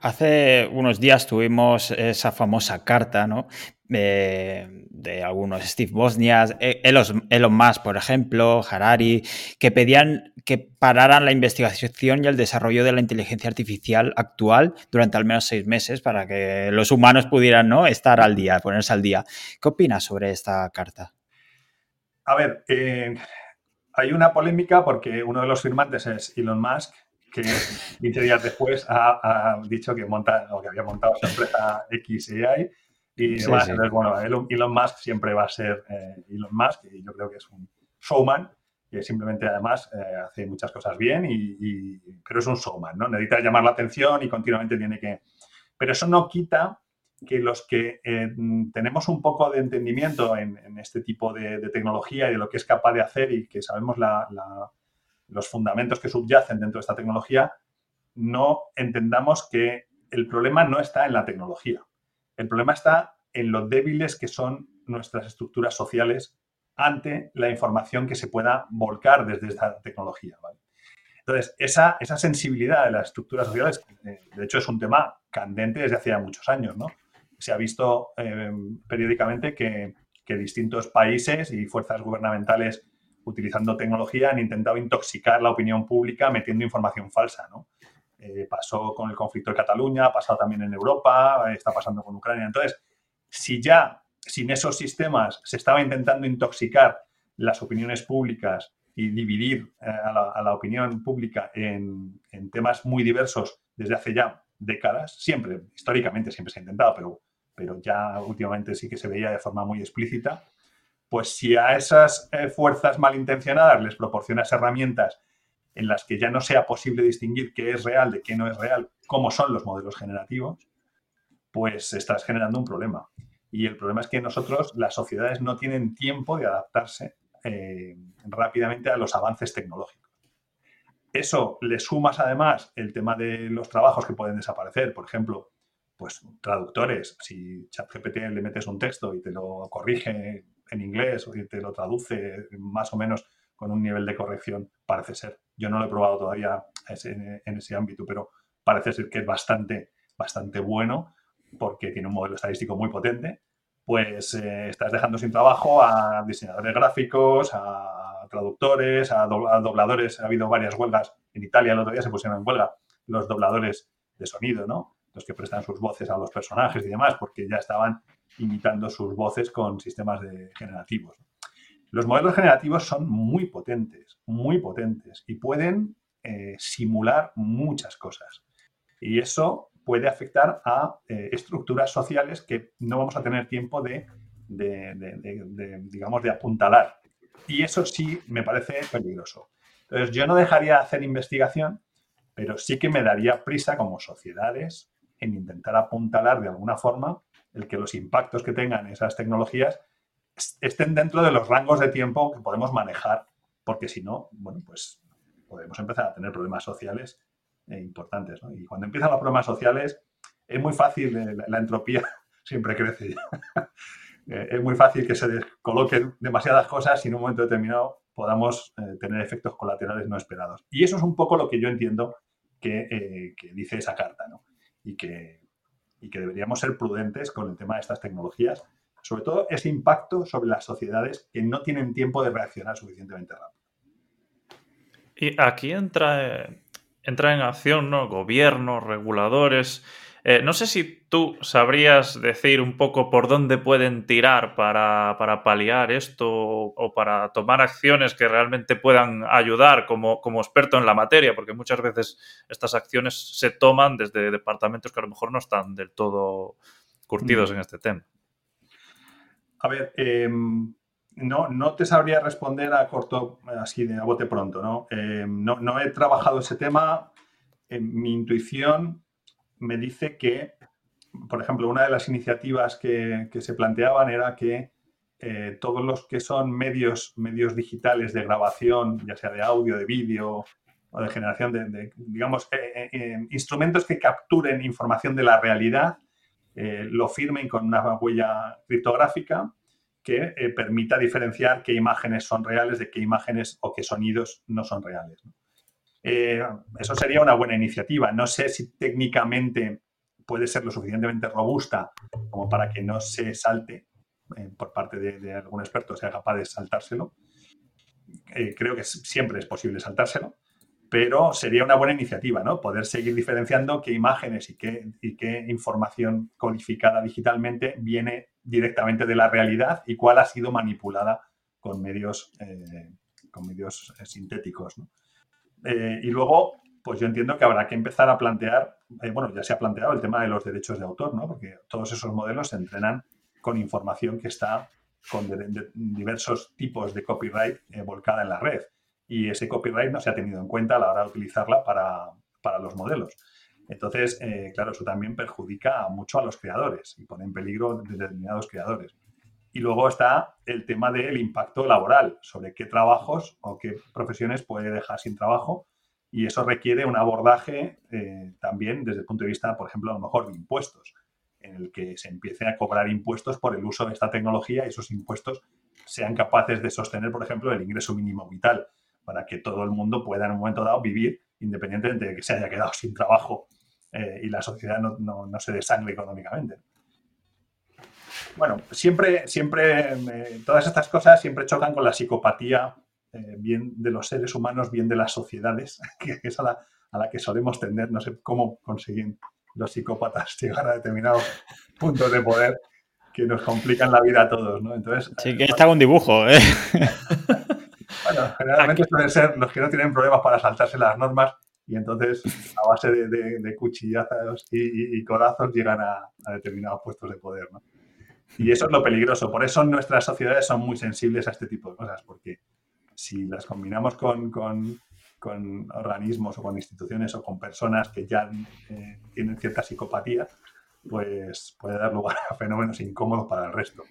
Hace unos días tuvimos esa famosa carta, ¿no? de algunos Steve Bosnias, e, Elon, Musk, por ejemplo, Harari, que pedían que pararan la investigación y el desarrollo de la inteligencia artificial actual durante al menos seis meses para que los humanos pudieran ¿no? estar al día, ponerse al día. ¿Qué opinas sobre esta carta? A ver, eh, hay una polémica porque uno de los firmantes es Elon Musk, que 20 días después ha, dicho que, monta, o que había montado su empresa XAI y bueno, Elon, Musk siempre va a ser eh, Elon Musk y yo creo que es un showman que simplemente además eh, hace muchas cosas bien, y, pero es un showman, ¿no? Necesita llamar la atención y continuamente tiene que... Pero eso no quita que los que eh, tenemos un poco de entendimiento en, este tipo de, tecnología y de lo que es capaz de hacer y que sabemos los fundamentos que subyacen dentro de esta tecnología, no entendamos que el problema no está en la tecnología. El problema está en lo débiles que son nuestras estructuras sociales ante la información que se pueda volcar desde esta tecnología. Entonces, esa, esa, sensibilidad de las estructuras sociales, eh, de hecho, es un tema candente desde hace muchos años. ¿no? Se ha visto eh, periódicamente que, distintos países y fuerzas gubernamentales utilizando tecnología han intentado intoxicar la opinión pública metiendo información falsa. ¿no? Eh, pasó con el conflicto de Cataluña, ha pasado también en Europa, está pasando con Ucrania. Entonces, si ya sin esos sistemas se estaba intentando intoxicar las opiniones públicas y dividir eh, a, la, opinión pública en, temas muy diversos desde hace ya décadas, siempre, históricamente siempre se ha intentado, pero, pero ya últimamente sí que se veía de forma muy explícita, pues si a esas eh, fuerzas malintencionadas les proporcionas herramientas en las que ya no sea posible distinguir qué es real de qué no es real, cómo son los modelos generativos, pues estás generando un problema. Y el problema es que nosotros, las sociedades, no tienen tiempo de adaptarse eh, rápidamente a los avances tecnológicos. Eso le sumas además el tema de los trabajos que pueden desaparecer, por ejemplo, pues traductores, si ChatGPT le metes un texto y te lo corrige en inglés o te lo traduce más o menos con un nivel de corrección, parece ser. Yo no lo he probado todavía en ese ámbito, pero parece ser que es bastante, bastante bueno porque tiene un modelo estadístico muy potente, pues eh, estás dejando sin trabajo a diseñadores gráficos, a traductores, a, dobladores. Ha habido varias huelgas. En Italia el otro día se pusieron en huelga los dobladores de sonido, ¿no? Los que prestan sus voces a los personajes y demás, porque ya estaban imitando sus voces con sistemas generativos. Los modelos generativos son muy potentes, muy potentes y pueden eh, simular muchas cosas. Y eso puede afectar a eh, estructuras sociales que no vamos a tener tiempo de, digamos, de apuntalar. Y eso sí me parece peligroso. Entonces, yo no dejaría de hacer investigación, pero sí que me daría prisa como sociedades en intentar apuntalar de alguna forma el que los impactos que tengan esas tecnologías estén dentro de los rangos de tiempo que podemos manejar, porque si no, bueno, pues podemos empezar a tener problemas sociales eh, importantes. Y cuando empiezan los problemas sociales, es muy fácil, eh, la, entropía *laughs* siempre crece. *laughs* Eh, es muy fácil que se coloquen demasiadas cosas y en un momento determinado podamos tener efectos colaterales no esperados. Y eso es un poco lo que yo entiendo que, dice esa carta, Y que, y que deberíamos ser prudentes con el tema de estas tecnologías, sobre todo ese impacto sobre las sociedades que no tienen tiempo de reaccionar suficientemente rápido. Y aquí entra, entra en acción, ¿no? Gobiernos, reguladores. Eh, no sé si tú sabrías decir un poco por dónde pueden tirar para, paliar esto o para tomar acciones que realmente puedan ayudar como, como, experto en la materia, porque muchas veces estas acciones se toman desde departamentos que a lo mejor no están del todo curtidos mm. en este tema. A ver, em, no, no te sabría responder a corto, así de a bote pronto, ¿no? Eh, no, he trabajado ese tema. mi intuición me dice que, por ejemplo, una de las iniciativas que, se planteaban era que eh, todos los que son medios, medios digitales de grabación, ya sea de audio, de vídeo o de generación de, digamos, eh, instrumentos que capturen información de la realidad, lo firmen con una huella criptográfica que eh, permita diferenciar qué imágenes son reales de qué imágenes o qué sonidos no son reales. Eh, eso sería una buena iniciativa. No sé si técnicamente puede ser lo suficientemente robusta como para que no se salte eh, por parte de, algún experto, sea capaz de saltárselo. creo que siempre es posible saltárselo, pero sería una buena iniciativa, ¿no? Poder seguir diferenciando qué imágenes y qué, y qué información codificada digitalmente viene directamente de la realidad y cuál ha sido manipulada con medios, eh, con medios eh, sintéticos. Eh, y luego, pues yo entiendo que habrá que empezar a plantear, bueno, ya se ha planteado el tema de los derechos de autor, ¿no? porque todos esos modelos se entrenan con información que está con diversos tipos de copyright volcada en la red. Y ese copyright no se ha tenido en cuenta a la hora de utilizarla para, para los modelos. Entonces, eh, claro, eso también perjudica mucho a los creadores y pone en peligro determinados creadores. Y luego está el tema del impacto laboral, sobre qué trabajos o qué profesiones puede dejar sin trabajo. Y eso requiere un abordaje eh, también desde el punto de vista, por ejemplo, a lo mejor de impuestos, en el que se empiece a cobrar impuestos por el uso de esta tecnología y esos impuestos sean capaces de sostener, por ejemplo, el ingreso mínimo vital, para que todo el mundo pueda en un momento dado vivir independientemente de que se haya quedado sin trabajo eh, y la sociedad no, no, se desangre económicamente. Bueno, siempre, siempre, eh, todas estas cosas siempre chocan con la psicopatía, eh, bien de los seres humanos, bien de las sociedades, *laughs* que es a la, a la que solemos tender. No sé cómo consiguen los psicópatas llegar a determinados *laughs* puntos de poder que nos complican la vida a todos, ¿no? Entonces, sí, que está un dibujo, ¿eh? *laughs* Bueno, generalmente suelen ser los que no tienen problemas para saltarse las normas y entonces a base de, cuchillazos y, codazos llegan a, determinados puestos de poder. ¿no? Y eso es lo peligroso. Por eso nuestras sociedades son muy sensibles a este tipo de cosas, porque si las combinamos con, organismos o con instituciones o con personas que ya eh, tienen cierta psicopatía, pues puede dar lugar a fenómenos incómodos para el resto.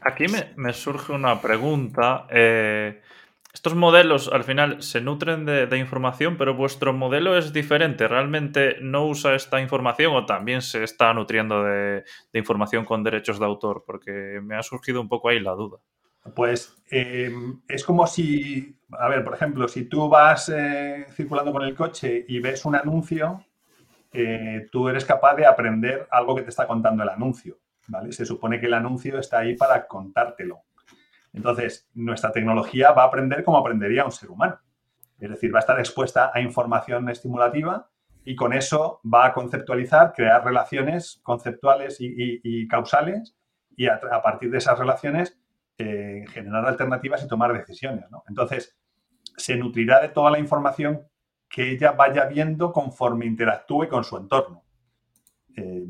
Aquí me, surge una pregunta. Eh, estos modelos al final se nutren de, información, pero vuestro modelo es diferente. ¿Realmente no usa esta información o también se está nutriendo de, información con derechos de autor? Porque me ha surgido un poco ahí la duda. Pues eh, es como si, a ver, por ejemplo, si tú vas eh, circulando con el coche y ves un anuncio, eh, tú eres capaz de aprender algo que te está contando el anuncio, ¿vale? Se supone que el anuncio está ahí para contártelo. Entonces, nuestra tecnología va a aprender como aprendería un ser humano. Es decir, va a estar expuesta a información estimulativa y con eso va a conceptualizar, crear relaciones conceptuales y, causales y a, partir de esas relaciones eh, generar alternativas y tomar decisiones. Entonces, se nutrirá de toda la información que ella vaya viendo conforme interactúe con su entorno. Eh,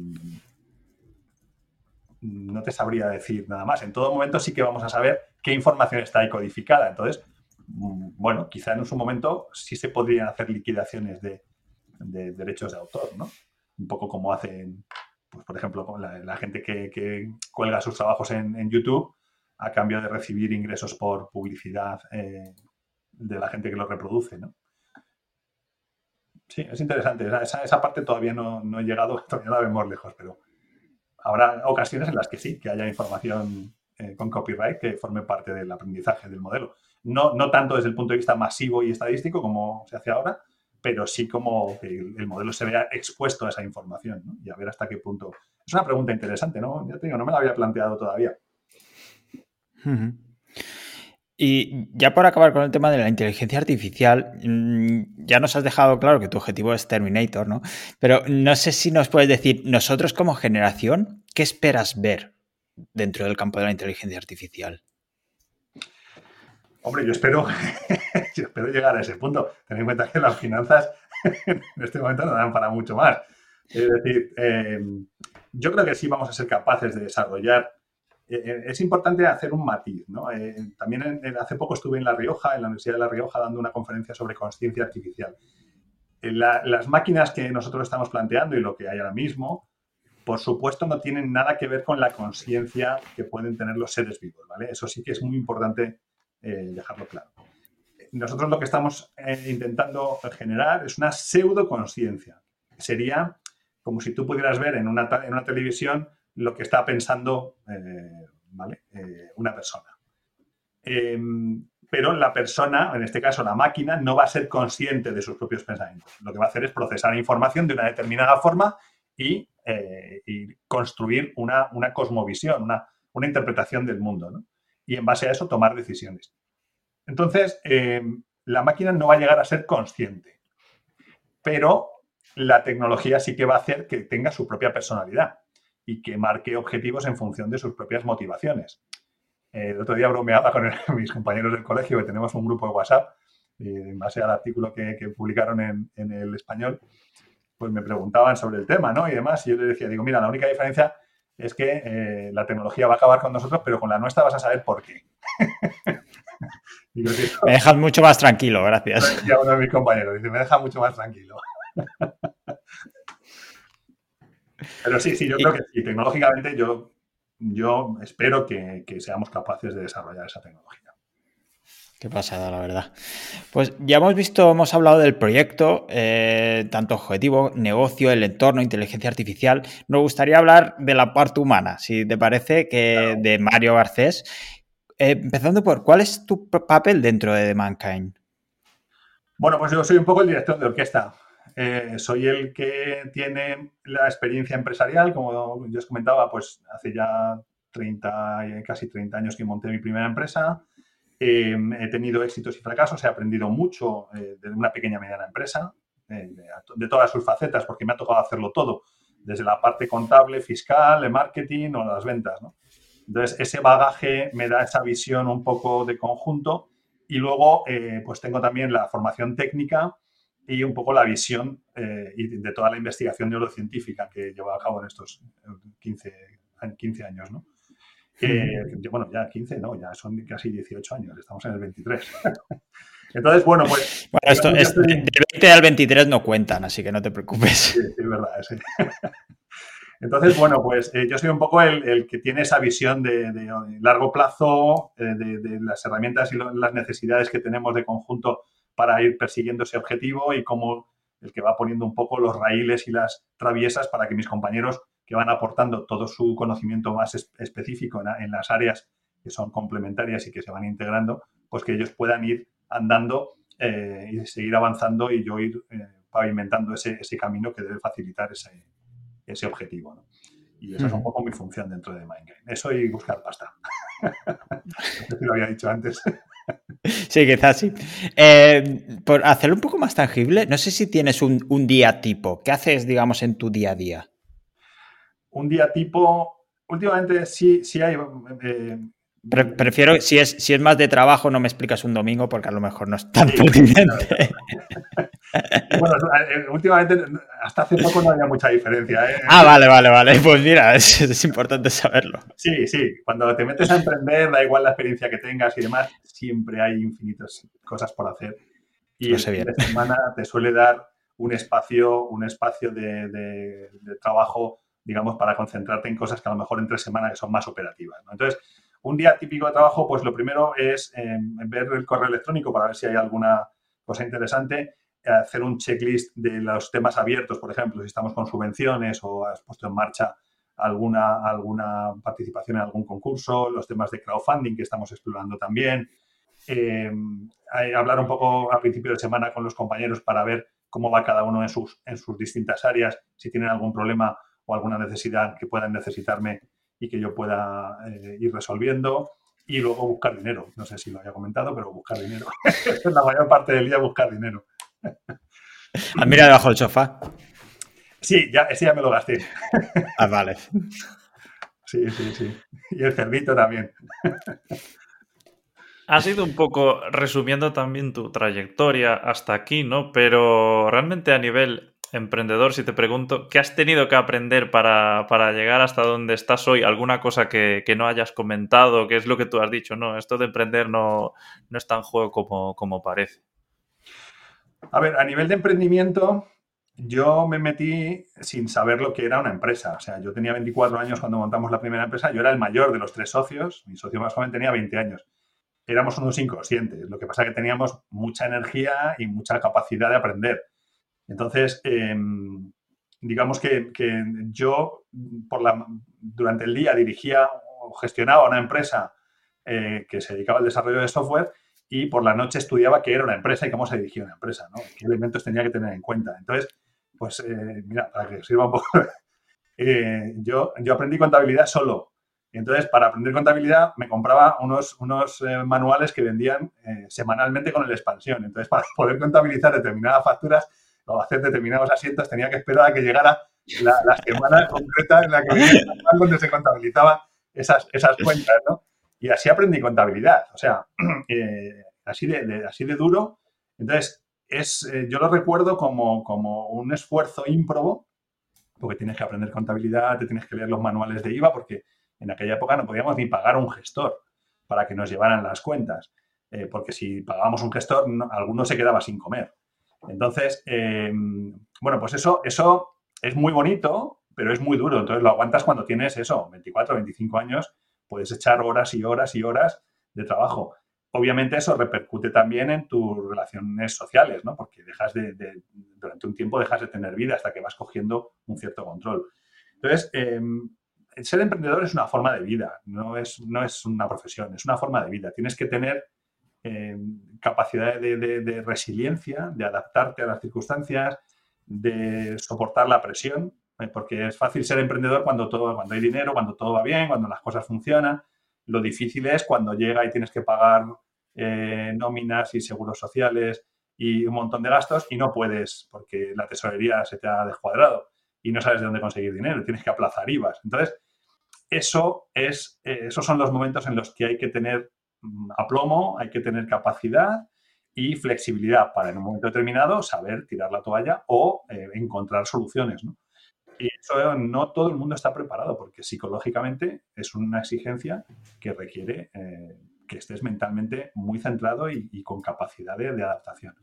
no te sabría decir nada más. En todo momento sí que vamos a saber qué información está ahí codificada. Entonces, mm, bueno, quizá en su momento sí se podrían hacer liquidaciones de, derechos de autor, ¿no? Un poco como hacen, pues, por ejemplo, la, gente que, cuelga sus trabajos en, YouTube a cambio de recibir ingresos por publicidad eh, de la gente que lo reproduce, ¿no? Sí, es interesante. Esa, parte todavía no, no, he llegado, *laughs* todavía la vemos lejos, pero habrá ocasiones en las que sí, que haya información eh, con copyright que forme parte del aprendizaje del modelo. No, no tanto desde el punto de vista masivo y estadístico como se hace ahora, pero sí como que el, modelo se vea expuesto a esa información y a ver hasta qué punto. Es una pregunta interesante, ¿no? Ya te digo, no me la había planteado todavía. Y ya por acabar con el tema de la inteligencia artificial, mm, ya nos has dejado claro que tu objetivo es Terminator, ¿no? Pero no sé si nos puedes decir, nosotros como generación, ¿qué esperas ver dentro del campo de la inteligencia artificial? Hombre, yo espero, *laughs* llegar a ese punto. Ten en cuenta que las finanzas *laughs* en este momento no dan para mucho más. Es decir, eh, yo creo que sí vamos a ser capaces de desarrollar eh, eh, es importante hacer un matiz. ¿no? Eh, también hace poco estuve en La Rioja, en la Universidad de La Rioja, dando una conferencia sobre conciencia artificial. las máquinas que nosotros estamos planteando y lo que hay ahora mismo, por supuesto, no tienen nada que ver con la conciencia que pueden tener los seres vivos. ¿vale? Eso sí que es muy importante dejarlo claro. Nosotros lo que estamos intentando generar es una pseudo-conciencia. Sería como si tú pudieras ver en una, en una televisión lo que está pensando eh, eh, una persona. Em, pero la persona, en este caso la máquina, no va a ser consciente de sus propios pensamientos. Lo que va a hacer es procesar información de una determinada forma y, eh, construir una, cosmovisión, una, interpretación del mundo. Y en base a eso tomar decisiones. Entonces, em, la máquina no va a llegar a ser consciente, pero la tecnología sí que va a hacer que tenga su propia personalidad y que marque objetivos en función de sus propias motivaciones. El otro día bromeaba con *laughs* mis compañeros del colegio, que tenemos un grupo de WhatsApp, en base al artículo que, publicaron en, el español, pues me preguntaban sobre el tema, ¿no? Y demás, y yo les decía, digo, mira, la única diferencia es que eh, la tecnología va a acabar con nosotros, pero con la nuestra vas a saber por qué. *laughs* me dejas mucho más tranquilo, gracias. *laughs* Y uno de mis compañeros dice, me deja mucho más tranquilo. Pero sí, sí, yo creo que sí, tecnológicamente yo, yo espero que, seamos capaces de desarrollar esa tecnología. Qué pasada, la verdad. Pues ya hemos visto, hemos hablado del proyecto, eh, tanto objetivo, negocio, el entorno, inteligencia artificial. Nos gustaría hablar de la parte humana, si te parece, que de Mario Garcés. Eh, empezando por, ¿cuál es tu papel dentro de The Mankind? Bueno, pues yo soy un poco el director de orquesta. Eh, soy el que tiene la experiencia empresarial, como yo os comentaba, pues hace ya 30, casi 30 años que monté mi primera empresa. Em, he tenido éxitos y fracasos, he aprendido mucho eh, de una pequeña mediana empresa, eh, de, todas sus facetas, porque me ha tocado hacerlo todo, desde la parte contable, fiscal, de marketing o las ventas. Entonces, ese bagaje me da esa visión un poco de conjunto y luego, pues tengo también la formación técnica y un poco la visión eh, de toda la investigación neurocientífica que lleva a cabo en estos 15, 15 años, ¿no? bueno, ya 15, no, ya son casi 18 años, estamos en el 23. *laughs* Entonces, bueno, pues... Bueno, esto es, del 20 al 23 no cuentan, así que no te preocupes. Sí, es verdad, sí. *laughs* Entonces, bueno, pues eh, yo soy un poco el, que tiene esa visión de, largo plazo, eh, de, de, las herramientas y las necesidades que tenemos de conjunto para ir persiguiendo ese objetivo y como el que va poniendo un poco los raíles y las traviesas para que mis compañeros que van aportando todo su conocimiento más específico en, las áreas que son complementarias y que se van integrando, pues que ellos puedan ir andando eh, y seguir avanzando y yo ir eh, pavimentando ese, camino que debe facilitar ese, ese objetivo. Y esa es un poco mi función dentro de Mindgame. Eso y buscar pasta. no sé si lo había dicho antes. Sí, quizás sí. Eh, por hacerlo un poco más tangible, no sé si tienes un, día tipo. ¿Qué haces, digamos, en tu día a día? Un día tipo, últimamente sí, sí hay... Eh, prefiero, si es, si es más de trabajo, no me explicas un domingo porque a lo mejor no es tan pertinente. bueno, eh, últimamente, hasta hace poco no había mucha diferencia. ¿eh? Ah, vale, vale, vale. Pues mira, es, importante saberlo. Sí, sí. Cuando te metes a emprender, da igual la experiencia que tengas y demás, siempre hay infinitas cosas por hacer. Y el fin de semana te suele dar un espacio, un espacio de, trabajo, digamos, para concentrarte en cosas que a lo mejor entre semana que son más operativas. Entonces, un día típico de trabajo, pues lo primero es em, ver el correo electrónico para ver si hay alguna cosa interesante, hacer un checklist de los temas abiertos, por ejemplo, si estamos con subvenciones o has puesto en marcha alguna, alguna participación en algún concurso, los temas de crowdfunding que estamos explorando también, em, hablar un poco a principio de semana con los compañeros para ver cómo va cada uno en sus, en sus distintas áreas, si tienen algún problema o alguna necesidad que puedan necesitarme y que yo pueda eh, ir resolviendo. Y luego buscar dinero. No sé si lo había comentado, pero buscar dinero. *laughs* la mayor parte del día buscar dinero. Ah, mira debajo del sofá. Sí, ya, ese ya me lo gasté. Ah, vale. Sí, sí, sí. Y el cerdito también. Ha sido un poco resumiendo también tu trayectoria hasta aquí, ¿no? Pero realmente a nivel emprendedor, si te pregunto, ¿qué has tenido que aprender para, llegar hasta donde estás hoy? ¿Alguna cosa que, no hayas comentado? ¿Qué es lo que tú has dicho? No, esto de emprender no, no es tan juego como, como parece. A ver, a nivel de emprendimiento, yo me metí sin saber lo que era una empresa. O sea, yo tenía 24 años cuando montamos la primera empresa, yo era el mayor de los tres socios, mi socio más joven tenía 20 años. Éramos unos inconscientes, lo que pasa es que teníamos mucha energía y mucha capacidad de aprender. Entonces, em, digamos que, yo por la, durante el día dirigía o gestionaba una empresa eh, que se dedicaba al desarrollo de software y por la noche estudiaba qué era una empresa y cómo se dirigía una empresa, ¿no? qué elementos tenía que tener en cuenta. Entonces, pues eh, mira, para que sirva un poco, *laughs* eh, yo, yo aprendí contabilidad solo. Entonces, para aprender contabilidad me compraba unos, unos manuales que vendían semanalmente con el expansión. Entonces, para poder contabilizar determinadas facturas, o hacer determinados asientos, tenía que esperar a que llegara la, semana concreta en la que donde se contabilizaban esas, esas cuentas, ¿no? Y así aprendí contabilidad, o sea, *clears throat* eh, así, de, así de duro. Entonces, es, eh, yo lo recuerdo como, como un esfuerzo ímprobo, porque tienes que aprender contabilidad, te tienes que leer los manuales de IVA, porque en aquella época no podíamos ni pagar a un gestor para que nos llevaran las cuentas, eh, porque si pagábamos un gestor, alguno se quedaba sin comer. Entonces, eh, bueno, pues eso, eso es muy bonito, pero es muy duro. Entonces lo aguantas cuando tienes eso, 24, 25 años, puedes echar horas y horas y horas de trabajo. Obviamente eso repercute también en tus relaciones sociales, ¿no? Porque dejas de, durante un tiempo dejas de tener vida hasta que vas cogiendo un cierto control. Entonces, eh, ser emprendedor es una forma de vida, no es, no es una profesión, es una forma de vida. Tienes que tener eh, capacidad de, resiliencia, de adaptarte a las circunstancias, de soportar la presión, eh, porque es fácil ser emprendedor cuando, todo, cuando hay dinero, cuando todo va bien, cuando las cosas funcionan. Lo difícil es cuando llega y tienes que pagar eh, nóminas y seguros sociales y un montón de gastos y no puedes porque la tesorería se te ha descuadrado y no sabes de dónde conseguir dinero, tienes que aplazar IVAs. Entonces, eso es, esos son los momentos en los que hay que tener Mm, aplomo, hay que tener capacidad y flexibilidad para en un momento determinado saber tirar la toalla o eh, encontrar soluciones. Y eso no todo el mundo está preparado porque psicológicamente es una exigencia que requiere eh, que estés mentalmente muy centrado y, con capacidad de, adaptación.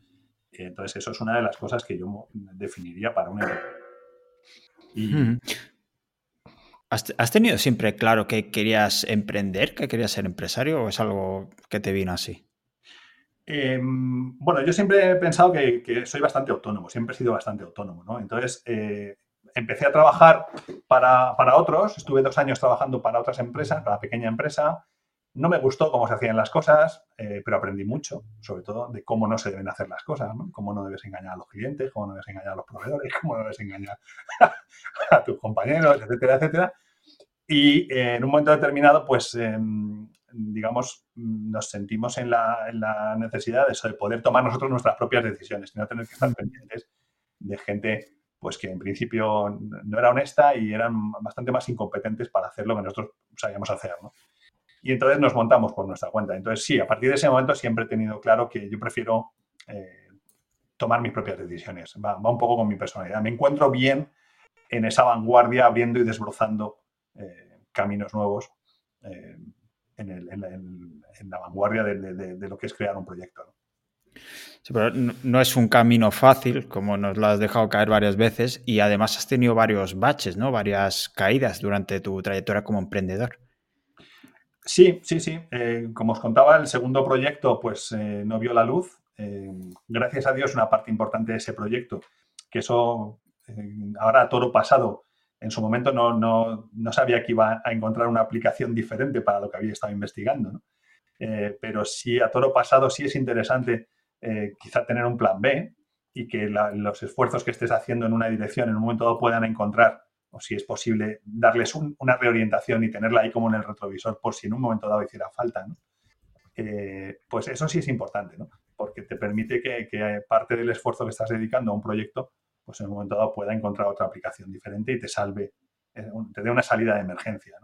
Entonces, eso es una de las cosas que yo definiría para un y, ¿Has tenido siempre claro que querías emprender, que querías ser empresario o es algo que te vino así? Em, bueno, yo siempre he pensado que, soy bastante autónomo, siempre he sido bastante autónomo, ¿no? Entonces, eh, empecé a trabajar para, otros, estuve dos años trabajando para otras empresas, para pequeña empresa. No me gustó cómo se hacían las cosas, eh, pero aprendí mucho, sobre todo de cómo no se deben hacer las cosas, ¿no? Cómo no debes engañar a los clientes, cómo no debes engañar a los proveedores, *laughs* cómo no debes engañar *laughs* a tus compañeros, etcétera, etcétera. Y eh, en un momento determinado, pues, em, digamos, nos sentimos en la, necesidad de, eso, de poder tomar nosotros nuestras propias decisiones y no tener que estar pendientes de gente pues que en principio no era honesta y eran bastante más incompetentes para hacer lo que nosotros sabíamos hacer, ¿no? Y entonces nos montamos por nuestra cuenta. Entonces, sí, a partir de ese momento siempre he tenido claro que yo prefiero eh, tomar mis propias decisiones. Va, un poco con mi personalidad. Me encuentro bien en esa vanguardia, abriendo y desbrozando eh, caminos nuevos eh, en, la, vanguardia de, lo que es crear un proyecto. pero no, es un camino fácil, como nos lo has dejado caer varias veces, y además has tenido varios baches, ¿no? Varias caídas durante tu trayectoria como emprendedor. Sí, sí, sí. Eh, como os contaba, el segundo proyecto pues no vio la luz. gracias a Dios, una parte importante de ese proyecto, que eso ahora a toro pasado, en su momento no, sabía que iba a encontrar una aplicación diferente para lo que había estado investigando. Eh, pero sí, a toro pasado sí es interesante eh, quizá tener un plan B y que los esfuerzos que estés haciendo en una dirección en un momento dado puedan encontrar, o si es posible, darles una reorientación y tenerla ahí como en el retrovisor por si en un momento dado hiciera falta. Eh, pues eso sí es importante, porque te permite que parte del esfuerzo que estás dedicando a un proyecto pues en un momento dado pueda encontrar otra aplicación diferente y te salve, eh, te dé una salida de emergencia.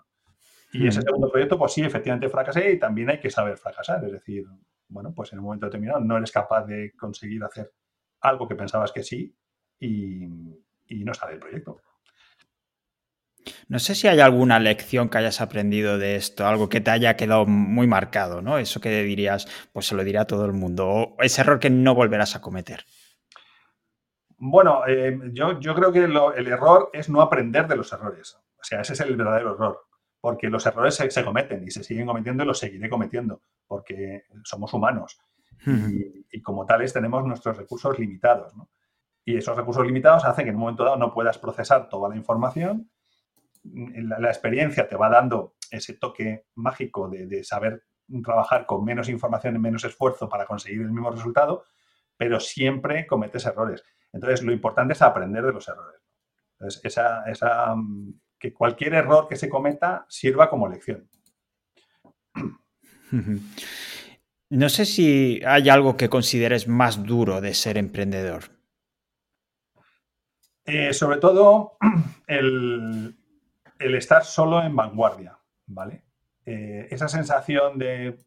Y ese segundo proyecto, pues sí, efectivamente fracasé y también hay que saber fracasar. Es decir, bueno, pues en un momento determinado no eres capaz de conseguir hacer algo que pensabas que sí y, no sale el proyecto. No sé si hay alguna lección que hayas aprendido de esto, algo que te haya quedado muy marcado, ¿no? Eso que dirías, pues se lo dirá a todo el mundo, o ese error que no volverás a cometer. Bueno, eh, yo, creo que el error es no aprender de los errores. O sea, ese es el verdadero error. Porque los errores se, cometen y se siguen cometiendo y los seguiré cometiendo, porque somos humanos. y, como tales tenemos nuestros recursos limitados. Y esos recursos limitados hacen que en un momento dado no puedas procesar toda la información. La, experiencia te va dando ese toque mágico de, de saber trabajar con menos información y menos esfuerzo para conseguir el mismo resultado, pero siempre cometes errores. Entonces, lo importante es aprender de los errores. esa, mm, que cualquier error que se cometa sirva como lección. No sé si hay algo que consideres más duro de ser emprendedor. Eh, sobre todo *clears throat* el, estar solo en vanguardia, ¿vale? Eh, esa sensación de,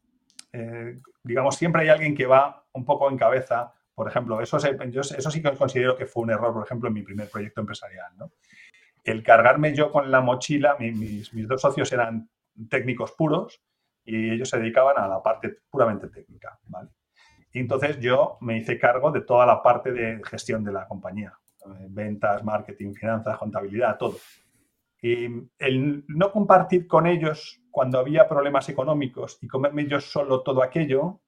eh, digamos, siempre hay alguien que va un poco en cabeza por ejemplo, eso, sí que considero que fue un error, por ejemplo, en mi primer proyecto empresarial. El cargarme yo con la mochila, mis, dos socios eran técnicos puros y ellos se dedicaban a la parte puramente técnica. Y entonces yo me hice cargo de toda la parte de gestión de la compañía, eh, ventas, marketing, finanzas, contabilidad, todo. Y el no compartir con ellos cuando había problemas económicos y comerme yo solo todo aquello,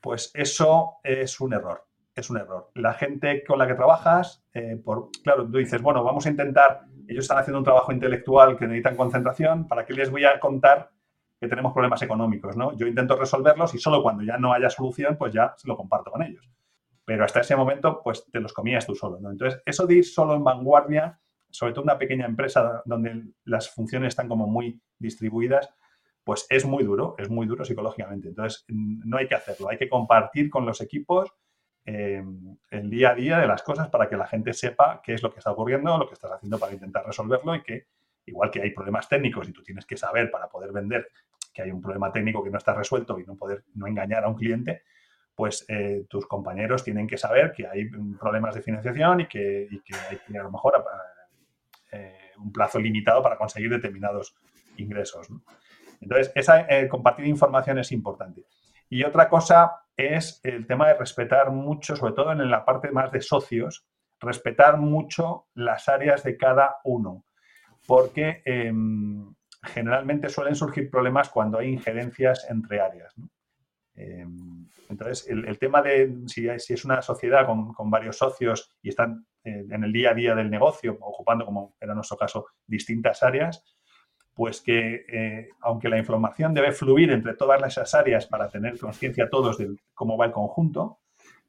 pues eso es un error es un error. La gente con la que trabajas, eh, por, claro, tú dices, bueno, vamos a intentar, ellos están haciendo un trabajo intelectual que necesitan concentración, ¿para qué les voy a contar que tenemos problemas económicos? ¿no? Yo intento resolverlos y solo cuando ya no haya solución, pues ya lo comparto con ellos. Pero hasta ese momento, pues te los comías tú solo. Entonces, eso de ir solo en vanguardia, sobre todo una pequeña empresa donde las funciones están como muy distribuidas, pues es muy duro, es muy duro psicológicamente. Entonces, no hay que hacerlo, hay que compartir con los equipos Em, el día a día de las cosas para que la gente sepa qué es lo que está ocurriendo, lo que estás haciendo para intentar resolverlo y que, igual que hay problemas técnicos y tú tienes que saber para poder vender que hay un problema técnico que no está resuelto y no poder no engañar a un cliente, pues eh, tus compañeros tienen que saber que hay problemas de financiación y que, hay que a lo mejor eh, un plazo limitado para conseguir determinados ingresos. Entonces, eh, compartir información es importante. Y otra cosa es el tema de respetar mucho, sobre todo en la parte más de socios, respetar mucho las áreas de cada uno, porque em, generalmente suelen surgir problemas cuando hay injerencias entre áreas. Em, entonces, el, tema de si, es una sociedad con, con varios socios y están eh, en el día a día del negocio, ocupando, como era nuestro caso, distintas áreas, pues que eh, aunque la información debe fluir entre todas esas áreas para tener conciencia todos de cómo va el conjunto,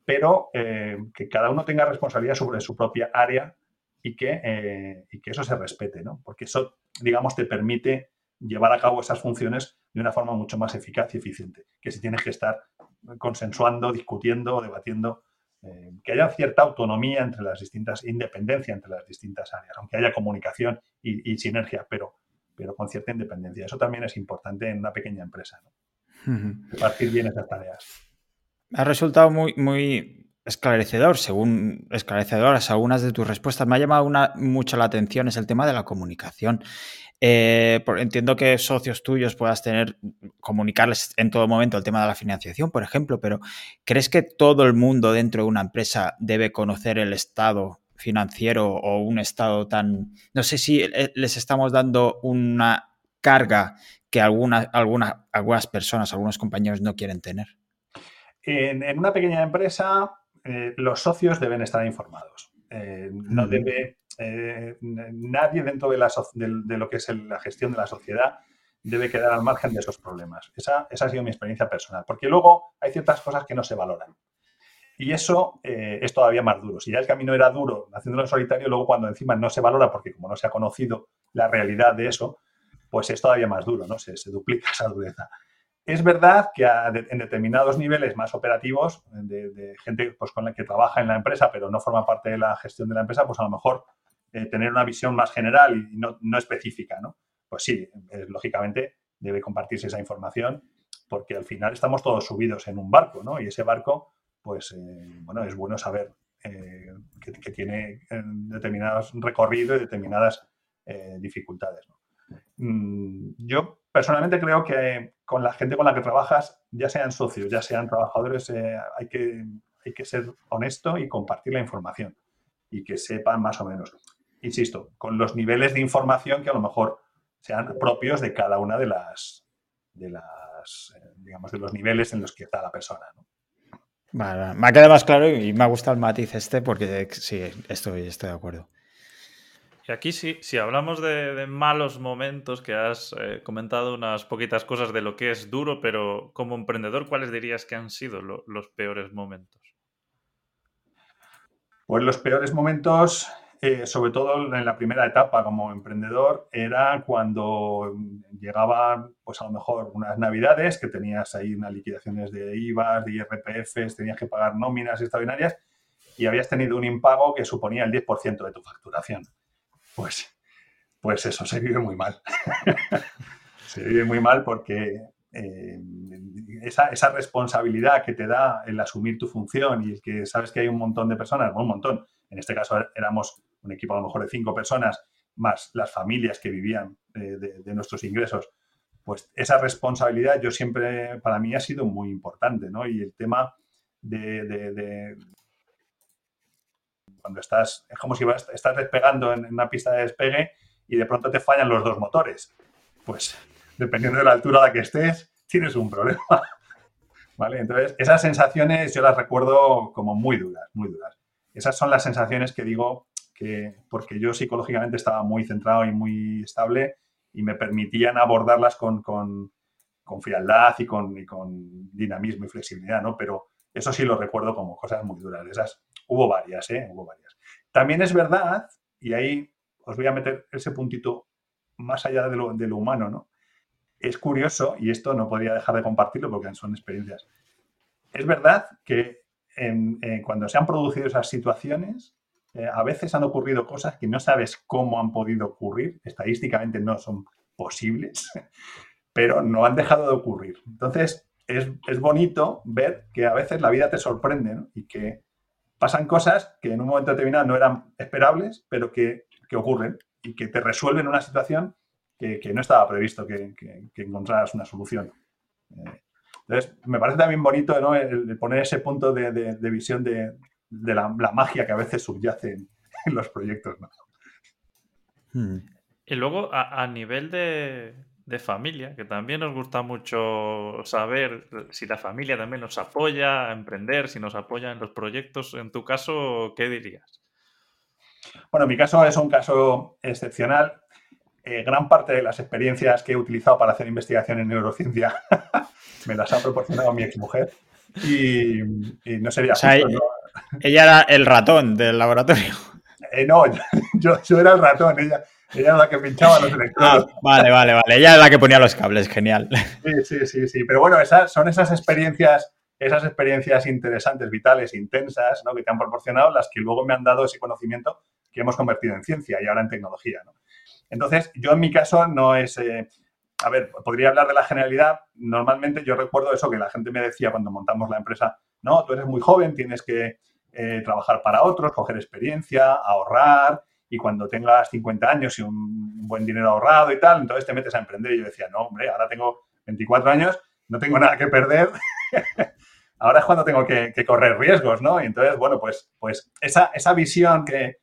pero eh, que cada uno tenga responsabilidad sobre su propia área y que, eh, y que eso se respete, ¿no? Porque eso, digamos, te permite llevar a cabo esas funciones de una forma mucho más eficaz y eficiente, que si tienes que estar consensuando, discutiendo o debatiendo, que haya cierta autonomía entre las distintas, independencia entre las distintas áreas, aunque haya comunicación y, y sinergia, pero pero con cierta independencia. Eso también es importante en una pequeña empresa, ¿no? Repartir bien esas tareas. Ha resultado muy, muy esclarecedor, según esclarecedoras algunas de tus respuestas. Me ha llamado una, mucho la atención es el tema de la comunicación. Eh, entiendo que socios tuyos puedas tener, comunicarles en todo momento el tema de la financiación, por ejemplo, pero ¿crees que todo el mundo dentro de una empresa debe conocer el estado financiero o un estado tan... No sé si les estamos dando una carga que algunas algunas personas, algunos compañeros no quieren tener. En, una pequeña empresa, eh, los socios deben estar informados. Eh, no debe eh, nadie dentro de, lo que es la gestión de la sociedad debe quedar al margen de esos problemas. Esa, ha sido mi experiencia personal, porque luego hay ciertas cosas que no se valoran. Y eso eh, es todavía más duro. Si ya el camino era duro haciéndolo en solitario, luego cuando encima no se valora, porque como no se ha conocido la realidad de eso, pues es todavía más duro, ¿no? Se, duplica *laughs* esa dureza. Es verdad que en determinados niveles más operativos, de, gente pues, con la que trabaja en la empresa, pero no forma parte de la gestión de la empresa, pues a lo mejor eh, tener una visión más general y no, específica, ¿no? Pues sí, lógicamente debe compartirse esa información porque al final estamos todos subidos en un barco, ¿no? Y ese barco, pues, eh, bueno, es bueno saber eh, que, tiene determinados recorridos y determinadas dificultades, mm, yo personalmente creo que con la gente con la que trabajas, ya sean socios, ya sean trabajadores, hay, que, hay que ser honesto y compartir la información y que sepan más o menos insisto, con los niveles de información que a lo mejor sean propios de cada una de las, de las eh, digamos, de los niveles en los que está la persona. Vale, me ha quedado más claro y me ha gustado el matiz este porque sí, estoy, estoy de acuerdo. Y aquí sí, si hablamos de, malos momentos, que has eh, comentado unas poquitas cosas de lo que es duro, pero como emprendedor, ¿cuáles dirías que han sido los peores momentos? Pues los peores momentos, eh, sobre todo en la primera etapa como emprendedor, era cuando llegaban, pues a lo mejor unas navidades, que tenías ahí unas liquidaciones de IVA, de IRPF, tenías que pagar nóminas extraordinarias y habías tenido un impago que suponía el 10% de tu facturación. Pues, pues eso, se vive muy mal. *laughs* se vive muy mal porque eh, esa, esa, responsabilidad que te da el asumir tu función y el que sabes que hay un montón de personas, un montón, en este caso éramos un equipo a lo mejor de cinco personas, más las familias que vivían de, nuestros ingresos, pues esa responsabilidad yo siempre, para mí ha sido muy importante, ¿no? Y el tema de, cuando estás, es como si vas, estás despegando en una pista de despegue y de pronto te fallan los dos motores. Pues dependiendo de la altura a la que estés, tienes un problema. *laughs* ¿Vale? Entonces, esas sensaciones yo las recuerdo como muy duras, muy duras. Esas son las sensaciones que digo, que, porque yo psicológicamente estaba muy centrado y muy estable y me permitían abordarlas con, con, con frialdad y con, y con, dinamismo y flexibilidad, ¿no? Pero eso sí lo recuerdo como cosas muy duras. Esas hubo varias, ¿eh? Hubo varias. También es verdad, y ahí os voy a meter ese puntito más allá de lo, de lo humano, ¿no? Es curioso, y esto no podría dejar de compartirlo porque son experiencias. Es verdad que cuando se han producido esas situaciones, eh, a veces han ocurrido cosas que no sabes cómo han podido ocurrir, estadísticamente no son posibles, *laughs* pero no han dejado de ocurrir. Entonces, es, bonito ver que a veces la vida te sorprende y que pasan cosas que en un momento determinado no eran esperables, pero que, ocurren y que te resuelven una situación que, no estaba previsto que, encontraras una solución. Eh, entonces, me parece también bonito el, poner ese punto de visión de, de la, magia que a veces subyace en, *laughs* los proyectos. Hmm. Y luego, a, nivel de, familia, que también nos gusta mucho saber si la familia también nos apoya a emprender, si nos apoya en los proyectos. En tu caso, ¿qué dirías? Bueno, mi caso es un caso excepcional. Eh, gran parte de las experiencias que he utilizado para hacer investigación en neurociencia *laughs* me las ha proporcionado mi exmujer. Y, y no sería ella era el ratón del laboratorio. Eh, no, *laughs* yo, era el ratón, ella, era la que pinchaba los electrodos. Ah, vale, vale, vale. Ella era la que ponía los cables, genial. Sí, sí, sí, sí. Pero bueno, esas, son esas experiencias, esas experiencias interesantes, vitales, intensas, ¿no? que te han proporcionado, las que luego me han dado ese conocimiento que hemos convertido en ciencia y ahora en tecnología. ¿no? Entonces, yo en mi caso no es. Eh, a ver, podría hablar de la generalidad. Normalmente yo recuerdo eso que la gente me decía cuando montamos la empresa no, tú eres muy joven, tienes que, eh, trabajar para otros, coger experiencia, ahorrar y cuando tengas 50 años y un buen dinero ahorrado y tal, entonces te metes a emprender. Y yo decía, no, hombre, ahora tengo 24 años, no tengo nada que perder. *laughs* ahora es cuando tengo que, correr riesgos, ¿no? Y entonces, bueno, pues, pues esa, esa visión que,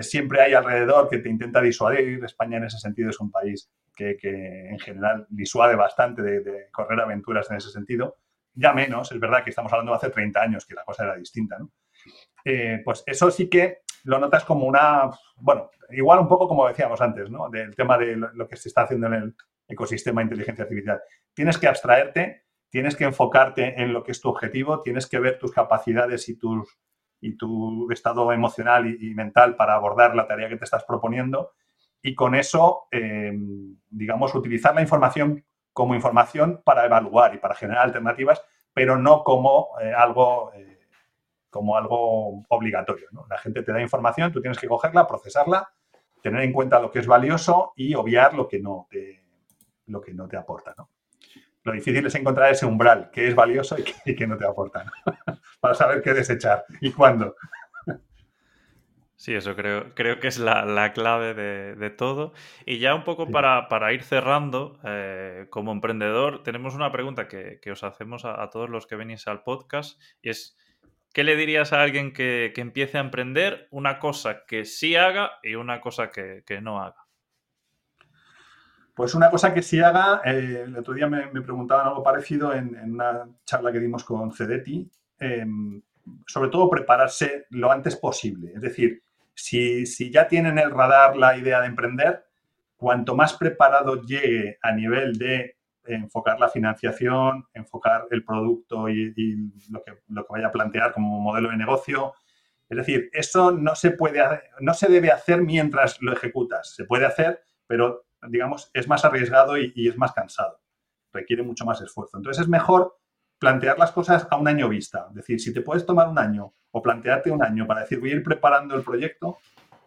siempre hay alrededor que te intenta disuadir, España en ese sentido es un país que, en general disuade bastante de, correr aventuras en ese sentido, ya menos, es verdad que estamos hablando de hace 30 años, que la cosa era distinta. Eh, pues eso sí que lo notas como una, bueno, igual un poco como decíamos antes, ¿no? Del tema de lo que se está haciendo en el ecosistema de inteligencia artificial. Tienes que abstraerte, tienes que enfocarte en lo que es tu objetivo, tienes que ver tus capacidades y, tus, y tu estado emocional y, mental para abordar la tarea que te estás proponiendo y con eso, em, digamos, utilizar la información como información para evaluar y para generar alternativas, pero no como eh, algo... Eh, como algo obligatorio. La gente te da información, tú tienes que cogerla, procesarla, tener en cuenta lo que es valioso y obviar lo que no te, lo que no te aporta. Lo difícil es encontrar ese umbral, que es valioso y que, no te aporta, *laughs* para saber qué desechar y cuándo. Sí, eso creo, creo que es la, clave de, todo. Y ya un poco para, ir cerrando, eh, como emprendedor, tenemos una pregunta que, os hacemos a, a, todos los que venís al podcast y es, ¿Qué le dirías a alguien que, empiece a emprender una cosa que sí haga y una cosa que, no haga? Pues una cosa que sí haga, eh, el otro día me, preguntaban algo parecido en, una charla que dimos con Cedeti, em, sobre todo prepararse lo antes posible. Es decir, si, si ya tienen el radar la idea de emprender, cuanto más preparado llegue a nivel de enfocar la financiación, enfocar el producto y, lo, que, lo, que, vaya a plantear como modelo de negocio. Es decir, eso no se puede no se debe hacer mientras lo ejecutas. Se puede hacer, pero digamos, es más arriesgado y, y es más cansado. Requiere mucho más esfuerzo. Entonces es mejor plantear las cosas a un año vista. Es decir, si te puedes tomar un año o plantearte un año para decir voy a ir preparando el proyecto,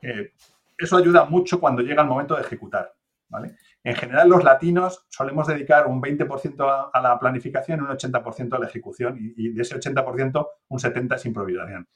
eh, eso ayuda mucho cuando llega el momento de ejecutar. ¿vale? En general, los latinos solemos dedicar un 20% a la planificación y un 80% a la ejecución y, de ese 80% un 70% es improvisación.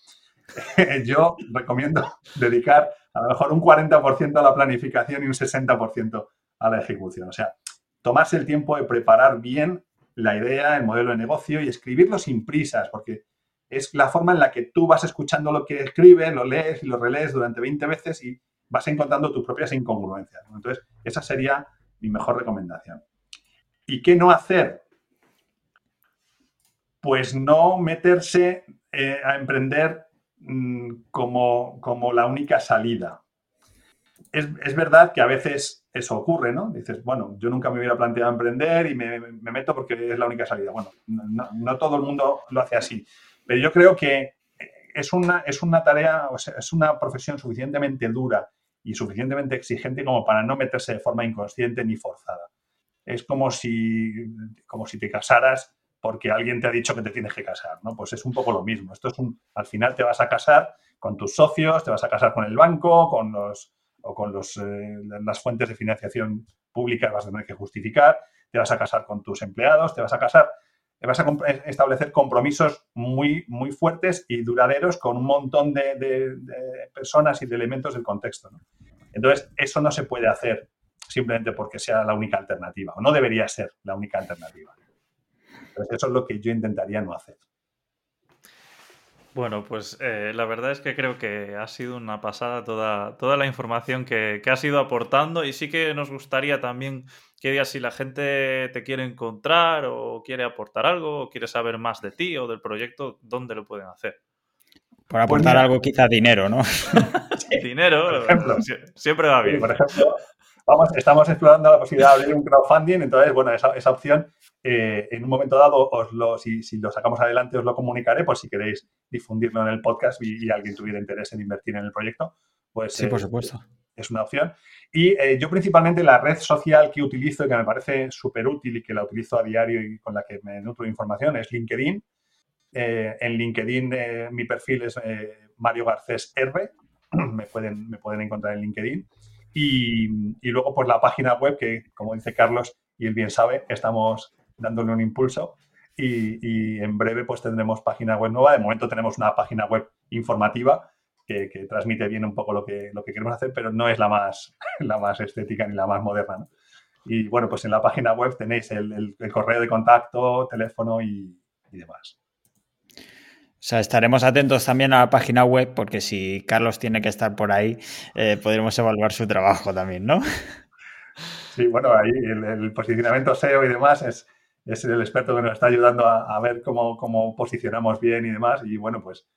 *laughs* Yo recomiendo *laughs* dedicar a lo mejor un 40% a la planificación y un 60% a la ejecución. O sea, tomarse el tiempo de preparar bien la idea, el modelo de negocio y escribirlo sin prisas, porque es la forma en la que tú vas escuchando lo que escribes, lo lees y lo relees durante 20 veces y vas encontrando tus propias incongruencias. Entonces, esa sería mi mejor recomendación. ¿Y qué no hacer? Pues no meterse eh, a emprender mm, como, como, la única salida. Es, verdad que a veces eso ocurre, ¿no? Dices, bueno, yo nunca me hubiera planteado emprender y me, meto porque es la única salida. Bueno, no, todo el mundo lo hace así. Pero yo creo que es una, es una tarea, o sea, es una profesión suficientemente dura y suficientemente exigente como para no meterse de forma inconsciente ni forzada. Es como si, como si te casaras porque alguien te ha dicho que te tienes que casar, ¿no? Pues es un poco lo mismo. Esto es un, al final te vas a casar con tus socios, te vas a casar con el banco, con los o con los, eh, las fuentes de financiación pública vas a tener que justificar, te vas a casar con tus empleados, te vas a casar vas a establecer compromisos muy, muy fuertes y duraderos con un montón de, personas y de elementos del contexto. Entonces, eso no se puede hacer simplemente porque sea la única alternativa, o no debería ser la única alternativa. Entonces, eso es lo que yo intentaría no hacer. Bueno, pues eh, la verdad es que creo que ha sido una pasada toda, toda la información que, que has ido aportando y sí que nos gustaría también que digas si la gente te quiere encontrar o quiere aportar algo o quiere saber más de ti o del proyecto, ¿dónde lo pueden hacer? Por aportar algo, quizá dinero, ¿no? *laughs* dinero, por ejemplo, siempre va bien. por ejemplo, vamos, estamos explorando la posibilidad de abrir un crowdfunding, entonces, bueno, esa, esa opción eh, en un momento dado, os lo, si, si, lo sacamos adelante, os lo comunicaré por si queréis difundirlo en el podcast y, alguien tuviera interés en invertir en el proyecto. Pues, sí, por eh, supuesto. Es una opción. Y eh, yo principalmente la red social que utilizo y que me parece súper útil y que la utilizo a diario y con la que me nutro de información es LinkedIn. en LinkedIn mi perfil es Mario Garcés R. *clears throat* me, pueden, me pueden encontrar en LinkedIn. Y, y, luego, pues la página web que, como dice Carlos, y él bien sabe, estamos dándole un impulso, y, en breve pues tendremos página web nueva. De momento tenemos una página web informativa que, transmite bien un poco lo que, lo que queremos hacer, pero no es la más, *laughs* la más estética ni la más moderna. Y bueno, pues en la página web tenéis el, correo de contacto, teléfono y, demás. O sea, estaremos atentos también a la página web porque si Carlos tiene que estar por ahí, eh, podremos evaluar su trabajo también, ¿no? Sí, bueno, ahí el, posicionamiento SEO y demás es, es, el experto que nos está ayudando a, ver cómo, cómo, posicionamos bien y demás. Y bueno, pues,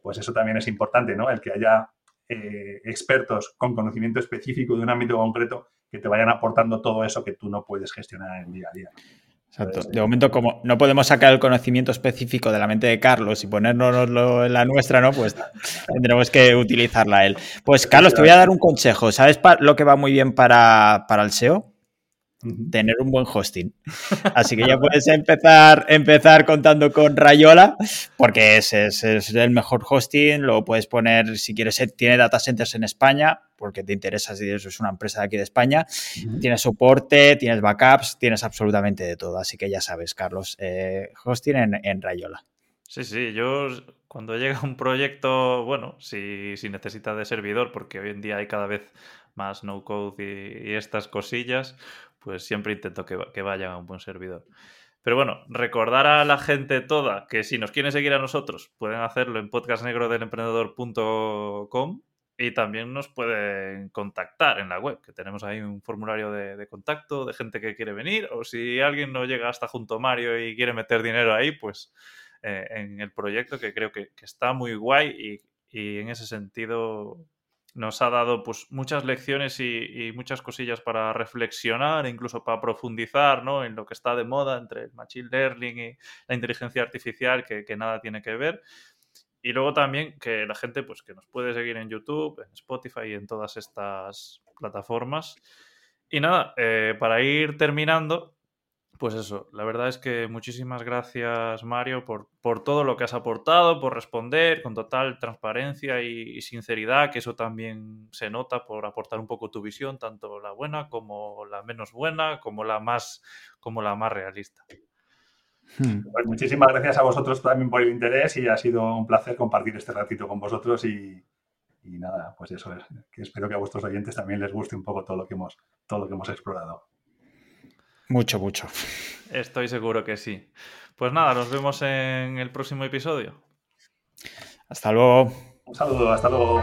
pues eso también es importante, ¿no? El que haya eh, expertos con conocimiento específico de un ámbito concreto que te vayan aportando todo eso que tú no puedes gestionar en el día a día. Exacto. De momento, como no podemos sacar el conocimiento específico de la mente de Carlos y ponérnoslo en la nuestra, ¿no? Pues *laughs* tendremos que utilizarla él. Pues Carlos, te voy a dar un consejo. ¿Sabes lo que va muy bien para, para el SEO? Tener un buen hosting. Así que ya puedes empezar, empezar contando con Rayola, porque es, es, el mejor hosting. Lo puedes poner, si quieres, tiene data centers en España, porque te interesa si eso es una empresa de aquí de España. Tienes soporte, tienes backups, tienes absolutamente de todo. Así que ya sabes, Carlos, eh, hosting en, Rayola. Sí, sí, yo cuando llega un proyecto, bueno, si, si necesita de servidor, porque hoy en día hay cada vez más no code y estas cosillas, pues siempre intento que, que vayan a un buen servidor. Pero bueno, recordar a la gente toda que si nos quieren seguir a nosotros, pueden hacerlo en podcastnegrodelemprendedor.com y también nos pueden contactar en la web, que tenemos ahí un formulario de, contacto de gente que quiere venir, o si alguien no llega hasta junto a Mario y quiere meter dinero ahí, pues eh, en el proyecto, que creo que, está muy guay y, y en ese sentido nos ha dado pues, muchas lecciones y, muchas cosillas para reflexionar, incluso para profundizar ¿no? en lo que está de moda entre el machine learning y la inteligencia artificial, que, nada tiene que ver. Y luego también que la gente pues, que nos puede seguir en YouTube, en Spotify y en todas estas plataformas. Y nada, eh, para ir terminando, pues eso, la verdad es que muchísimas gracias Mario por, por todo lo que has aportado, por responder con total transparencia y, sinceridad, que eso también se nota por aportar un poco tu visión, tanto la buena como la menos buena, como la más, como la más realista. Hmm. Pues muchísimas gracias a vosotros también por el interés y ha sido un placer compartir este ratito con vosotros y, y nada, pues eso es, que espero que a vuestros oyentes también les guste un poco todo lo que hemos, todo lo que hemos explorado. Mucho, mucho. Estoy seguro que sí. Pues nada, nos vemos en el próximo episodio. Hasta luego. Un saludo, hasta luego.